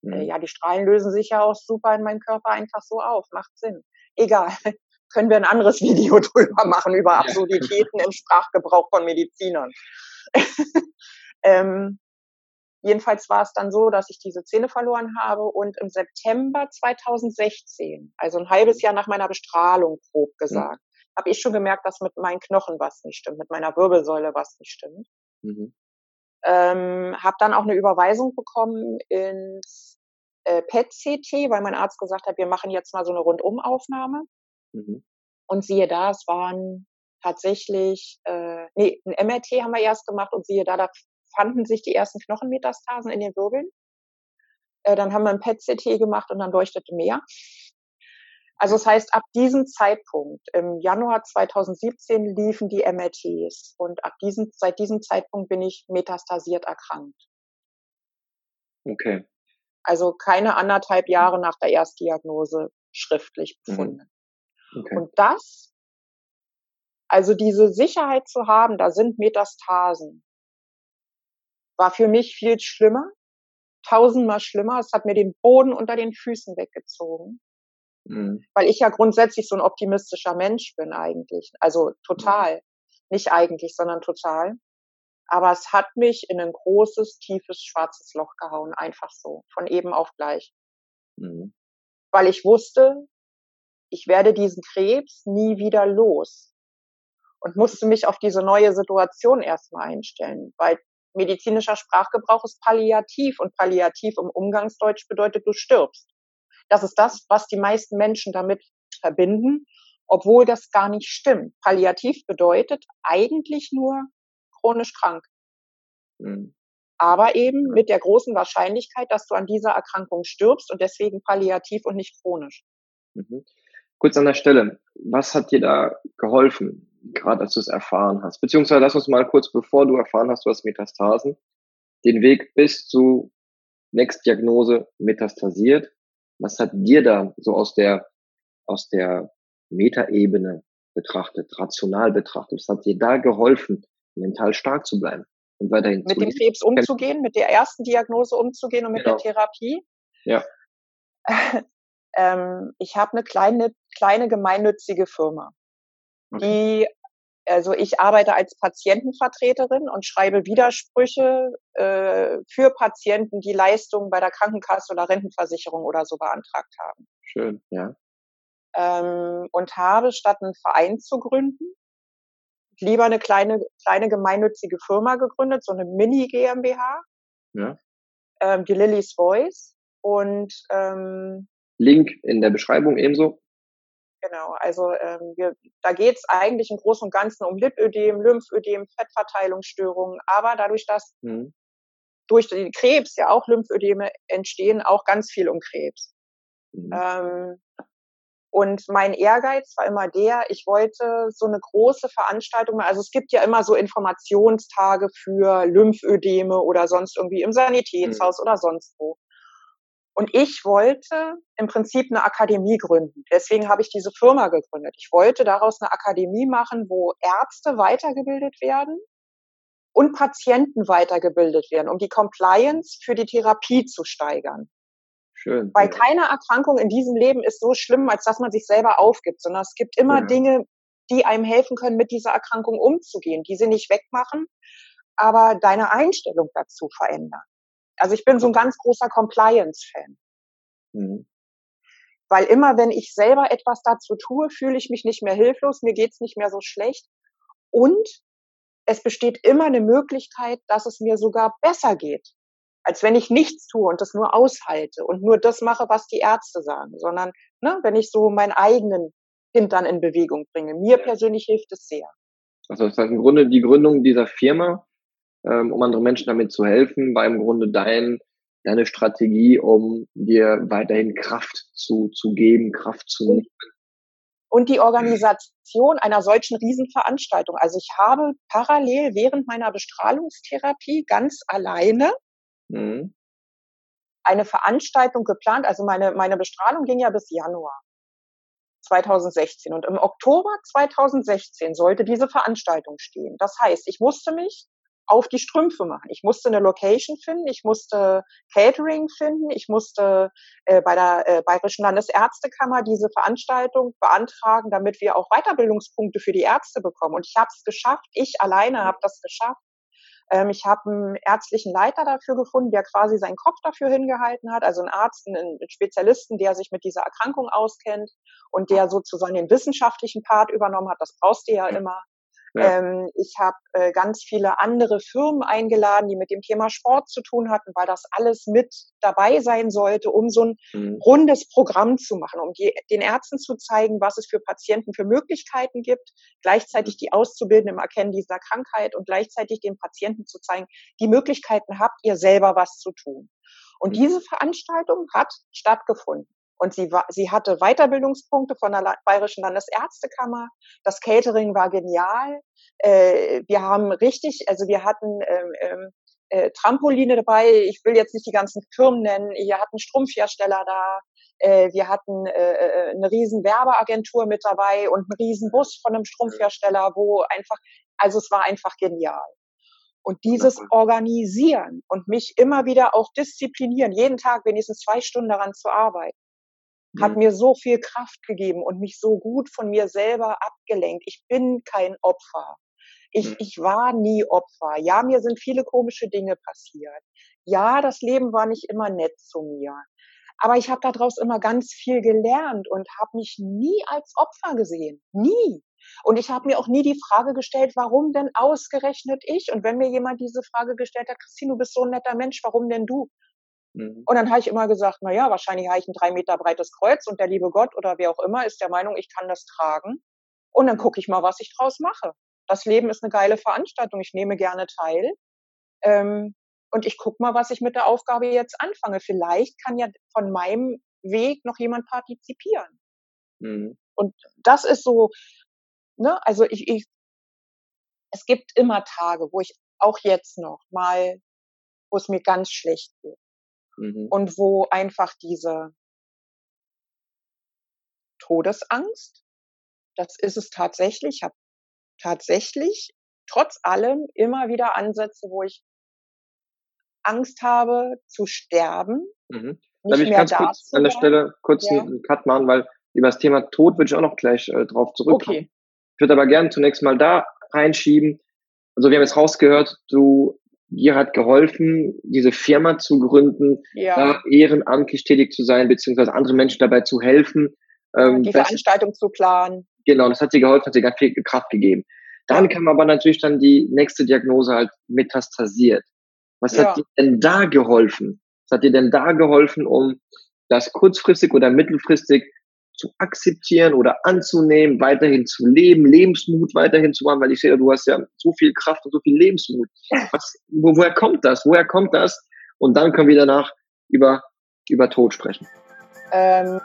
A: Mhm. Ja, die Strahlen lösen sich ja auch super in meinem Körper einfach so auf. Macht Sinn. Egal. [LAUGHS] Können wir ein anderes [LAUGHS] Video drüber machen, über Absurditäten im Sprachgebrauch von Medizinern. [LAUGHS] ähm, Jedenfalls war es dann so, dass ich diese Zähne verloren habe und im September 2016, also ein halbes Jahr nach meiner Bestrahlung, grob gesagt, mhm. habe ich schon gemerkt, dass mit meinen Knochen was nicht stimmt, mit meiner Wirbelsäule was nicht stimmt. Mhm. Ähm, habe dann auch eine Überweisung bekommen ins äh, PET-CT, weil mein Arzt gesagt hat, wir machen jetzt mal so eine Rundumaufnahme. Mhm. Und siehe da, es waren tatsächlich, äh, nee, ein MRT haben wir erst gemacht und siehe da, da fanden sich die ersten Knochenmetastasen in den Wirbeln. Äh, dann haben wir ein PET-CT gemacht und dann leuchtete mehr. Also das heißt, ab diesem Zeitpunkt, im Januar 2017, liefen die MRTs und ab diesem, seit diesem Zeitpunkt bin ich metastasiert erkrankt.
B: Okay.
A: Also keine anderthalb Jahre nach der Erstdiagnose schriftlich mhm. befunden. Okay. Und das, also diese Sicherheit zu haben, da sind Metastasen, war für mich viel schlimmer, tausendmal schlimmer. Es hat mir den Boden unter den Füßen weggezogen. Mhm. Weil ich ja grundsätzlich so ein optimistischer Mensch bin eigentlich. Also total. Mhm. Nicht eigentlich, sondern total. Aber es hat mich in ein großes, tiefes, schwarzes Loch gehauen. Einfach so. Von eben auf gleich. Mhm. Weil ich wusste, ich werde diesen Krebs nie wieder los. Und musste mich auf diese neue Situation erstmal einstellen. Weil medizinischer Sprachgebrauch ist palliativ und palliativ im Umgangsdeutsch bedeutet, du stirbst. Das ist das, was die meisten Menschen damit verbinden, obwohl das gar nicht stimmt. Palliativ bedeutet eigentlich nur chronisch krank. Mhm. Aber eben mit der großen Wahrscheinlichkeit, dass du an dieser Erkrankung stirbst und deswegen palliativ und nicht chronisch.
B: Mhm. Kurz an der Stelle, was hat dir da geholfen? gerade als du es erfahren hast? Beziehungsweise lass uns mal kurz, bevor du erfahren hast, du hast Metastasen, den Weg bis zu Next-Diagnose metastasiert. Was hat dir da so aus der, aus der Metaebene betrachtet, rational betrachtet, was hat dir da geholfen, mental stark zu bleiben
A: und weiterhin Mit dem Krebs umzugehen, mit der ersten Diagnose umzugehen und mit genau. der Therapie?
B: Ja. [LAUGHS]
A: ähm, ich habe eine kleine, kleine gemeinnützige Firma. Okay. Die, also ich arbeite als Patientenvertreterin und schreibe Widersprüche äh, für Patienten, die Leistungen bei der Krankenkasse oder Rentenversicherung oder so beantragt haben.
B: Schön, ja.
A: Ähm, und habe statt einen Verein zu gründen, lieber eine kleine, kleine gemeinnützige Firma gegründet, so eine Mini-GmbH. Ja. Ähm, die Lily's Voice. Und ähm,
B: Link in der Beschreibung ebenso.
A: Genau, also ähm, wir, da geht es eigentlich im Großen und Ganzen um Lipödem, Lymphödem, Fettverteilungsstörungen, aber dadurch, dass mhm. durch den Krebs ja auch Lymphödeme entstehen, auch ganz viel um Krebs. Mhm. Ähm, und mein Ehrgeiz war immer der, ich wollte so eine große Veranstaltung, also es gibt ja immer so Informationstage für Lymphödeme oder sonst irgendwie im Sanitätshaus mhm. oder sonst wo. Und ich wollte im Prinzip eine Akademie gründen. Deswegen habe ich diese Firma gegründet. Ich wollte daraus eine Akademie machen, wo Ärzte weitergebildet werden und Patienten weitergebildet werden, um die Compliance für die Therapie zu steigern.
B: Schön.
A: Weil keine Erkrankung in diesem Leben ist so schlimm, als dass man sich selber aufgibt, sondern es gibt immer ja. Dinge, die einem helfen können, mit dieser Erkrankung umzugehen, die sie nicht wegmachen, aber deine Einstellung dazu verändern. Also ich bin so ein ganz großer Compliance-Fan. Mhm. Weil immer, wenn ich selber etwas dazu tue, fühle ich mich nicht mehr hilflos, mir geht's nicht mehr so schlecht. Und es besteht immer eine Möglichkeit, dass es mir sogar besser geht, als wenn ich nichts tue und das nur aushalte und nur das mache, was die Ärzte sagen, sondern ne, wenn ich so meinen eigenen Hintern in Bewegung bringe. Mir persönlich hilft es sehr.
B: Also das heißt im Grunde die Gründung dieser Firma, ähm, um anderen Menschen damit zu helfen, war im Grunde dein deine Strategie, um dir weiterhin Kraft zu, zu geben, Kraft zu nehmen.
A: Und die Organisation einer solchen Riesenveranstaltung. Also ich habe parallel während meiner Bestrahlungstherapie ganz alleine mhm. eine Veranstaltung geplant. Also meine, meine Bestrahlung ging ja bis Januar 2016. Und im Oktober 2016 sollte diese Veranstaltung stehen. Das heißt, ich musste mich auf die Strümpfe machen. Ich musste eine Location finden, ich musste Catering finden, ich musste äh, bei der äh, Bayerischen Landesärztekammer diese Veranstaltung beantragen, damit wir auch Weiterbildungspunkte für die Ärzte bekommen. Und ich habe es geschafft, ich alleine habe das geschafft. Ähm, ich habe einen ärztlichen Leiter dafür gefunden, der quasi seinen Kopf dafür hingehalten hat, also einen Arzt, einen Spezialisten, der sich mit dieser Erkrankung auskennt und der sozusagen den wissenschaftlichen Part übernommen hat. Das brauchst du ja immer. Ja. Ähm, ich habe äh, ganz viele andere Firmen eingeladen, die mit dem Thema Sport zu tun hatten, weil das alles mit dabei sein sollte, um so ein mhm. rundes Programm zu machen, um die, den Ärzten zu zeigen, was es für Patienten für Möglichkeiten gibt, gleichzeitig die Auszubildenden im Erkennen dieser Krankheit und gleichzeitig den Patienten zu zeigen, die Möglichkeiten habt ihr selber was zu tun. Und mhm. diese Veranstaltung hat stattgefunden. Und sie, war, sie hatte Weiterbildungspunkte von der Bayerischen Landesärztekammer. Das Catering war genial. Äh, wir haben richtig, also wir hatten ähm, ähm, äh, Trampoline dabei. Ich will jetzt nicht die ganzen Firmen nennen. Wir hatten Strumpfhersteller da. Äh, wir hatten äh, äh, eine riesen Werbeagentur mit dabei und einen riesen Bus von einem Strumpfhersteller, wo einfach, also es war einfach genial. Und dieses Organisieren und mich immer wieder auch disziplinieren, jeden Tag wenigstens zwei Stunden daran zu arbeiten, hat mir so viel Kraft gegeben und mich so gut von mir selber abgelenkt. Ich bin kein Opfer. Ich, mhm. ich war nie Opfer. Ja, mir sind viele komische Dinge passiert. Ja, das Leben war nicht immer nett zu mir. Aber ich habe daraus immer ganz viel gelernt und habe mich nie als Opfer gesehen. Nie. Und ich habe mir auch nie die Frage gestellt, warum denn ausgerechnet ich? Und wenn mir jemand diese Frage gestellt hat, Christine, du bist so ein netter Mensch, warum denn du? Mhm. Und dann habe ich immer gesagt, na ja, wahrscheinlich habe ich ein drei Meter breites Kreuz und der liebe Gott oder wer auch immer ist der Meinung, ich kann das tragen. Und dann gucke ich mal, was ich draus mache. Das Leben ist eine geile Veranstaltung. Ich nehme gerne teil. Ähm, und ich gucke mal, was ich mit der Aufgabe jetzt anfange. Vielleicht kann ja von meinem Weg noch jemand partizipieren. Mhm. Und das ist so, ne, also ich, ich, es gibt immer Tage, wo ich auch jetzt noch mal, wo es mir ganz schlecht geht mhm. und wo einfach diese Todesangst, das ist es tatsächlich, ich habe tatsächlich trotz allem immer wieder Ansätze, wo ich Angst habe zu sterben.
B: Mhm. Darf ich ganz kurz an der Stelle kurz ja. einen Cut machen, weil über das Thema Tod würde ich auch noch gleich äh, drauf zurückkommen. Okay. Ich würde aber gerne zunächst mal da reinschieben. Also wir haben jetzt rausgehört, du dir hat geholfen, diese Firma zu gründen, ja. da ehrenamtlich tätig zu sein, beziehungsweise anderen Menschen dabei zu helfen.
A: Ähm, die Veranstaltung zu planen.
B: Genau, das hat dir geholfen, hat dir ganz viel Kraft gegeben. Dann kam aber natürlich dann die nächste Diagnose halt metastasiert. Was ja. hat dir denn da geholfen? Was hat dir denn da geholfen, um das kurzfristig oder mittelfristig zu akzeptieren oder anzunehmen, weiterhin zu leben, Lebensmut weiterhin zu haben, weil ich sehe, du hast ja so viel Kraft und so viel Lebensmut. Was, wo, woher kommt das? Woher kommt das? Und dann können wir danach über, über Tod sprechen.
A: Ähm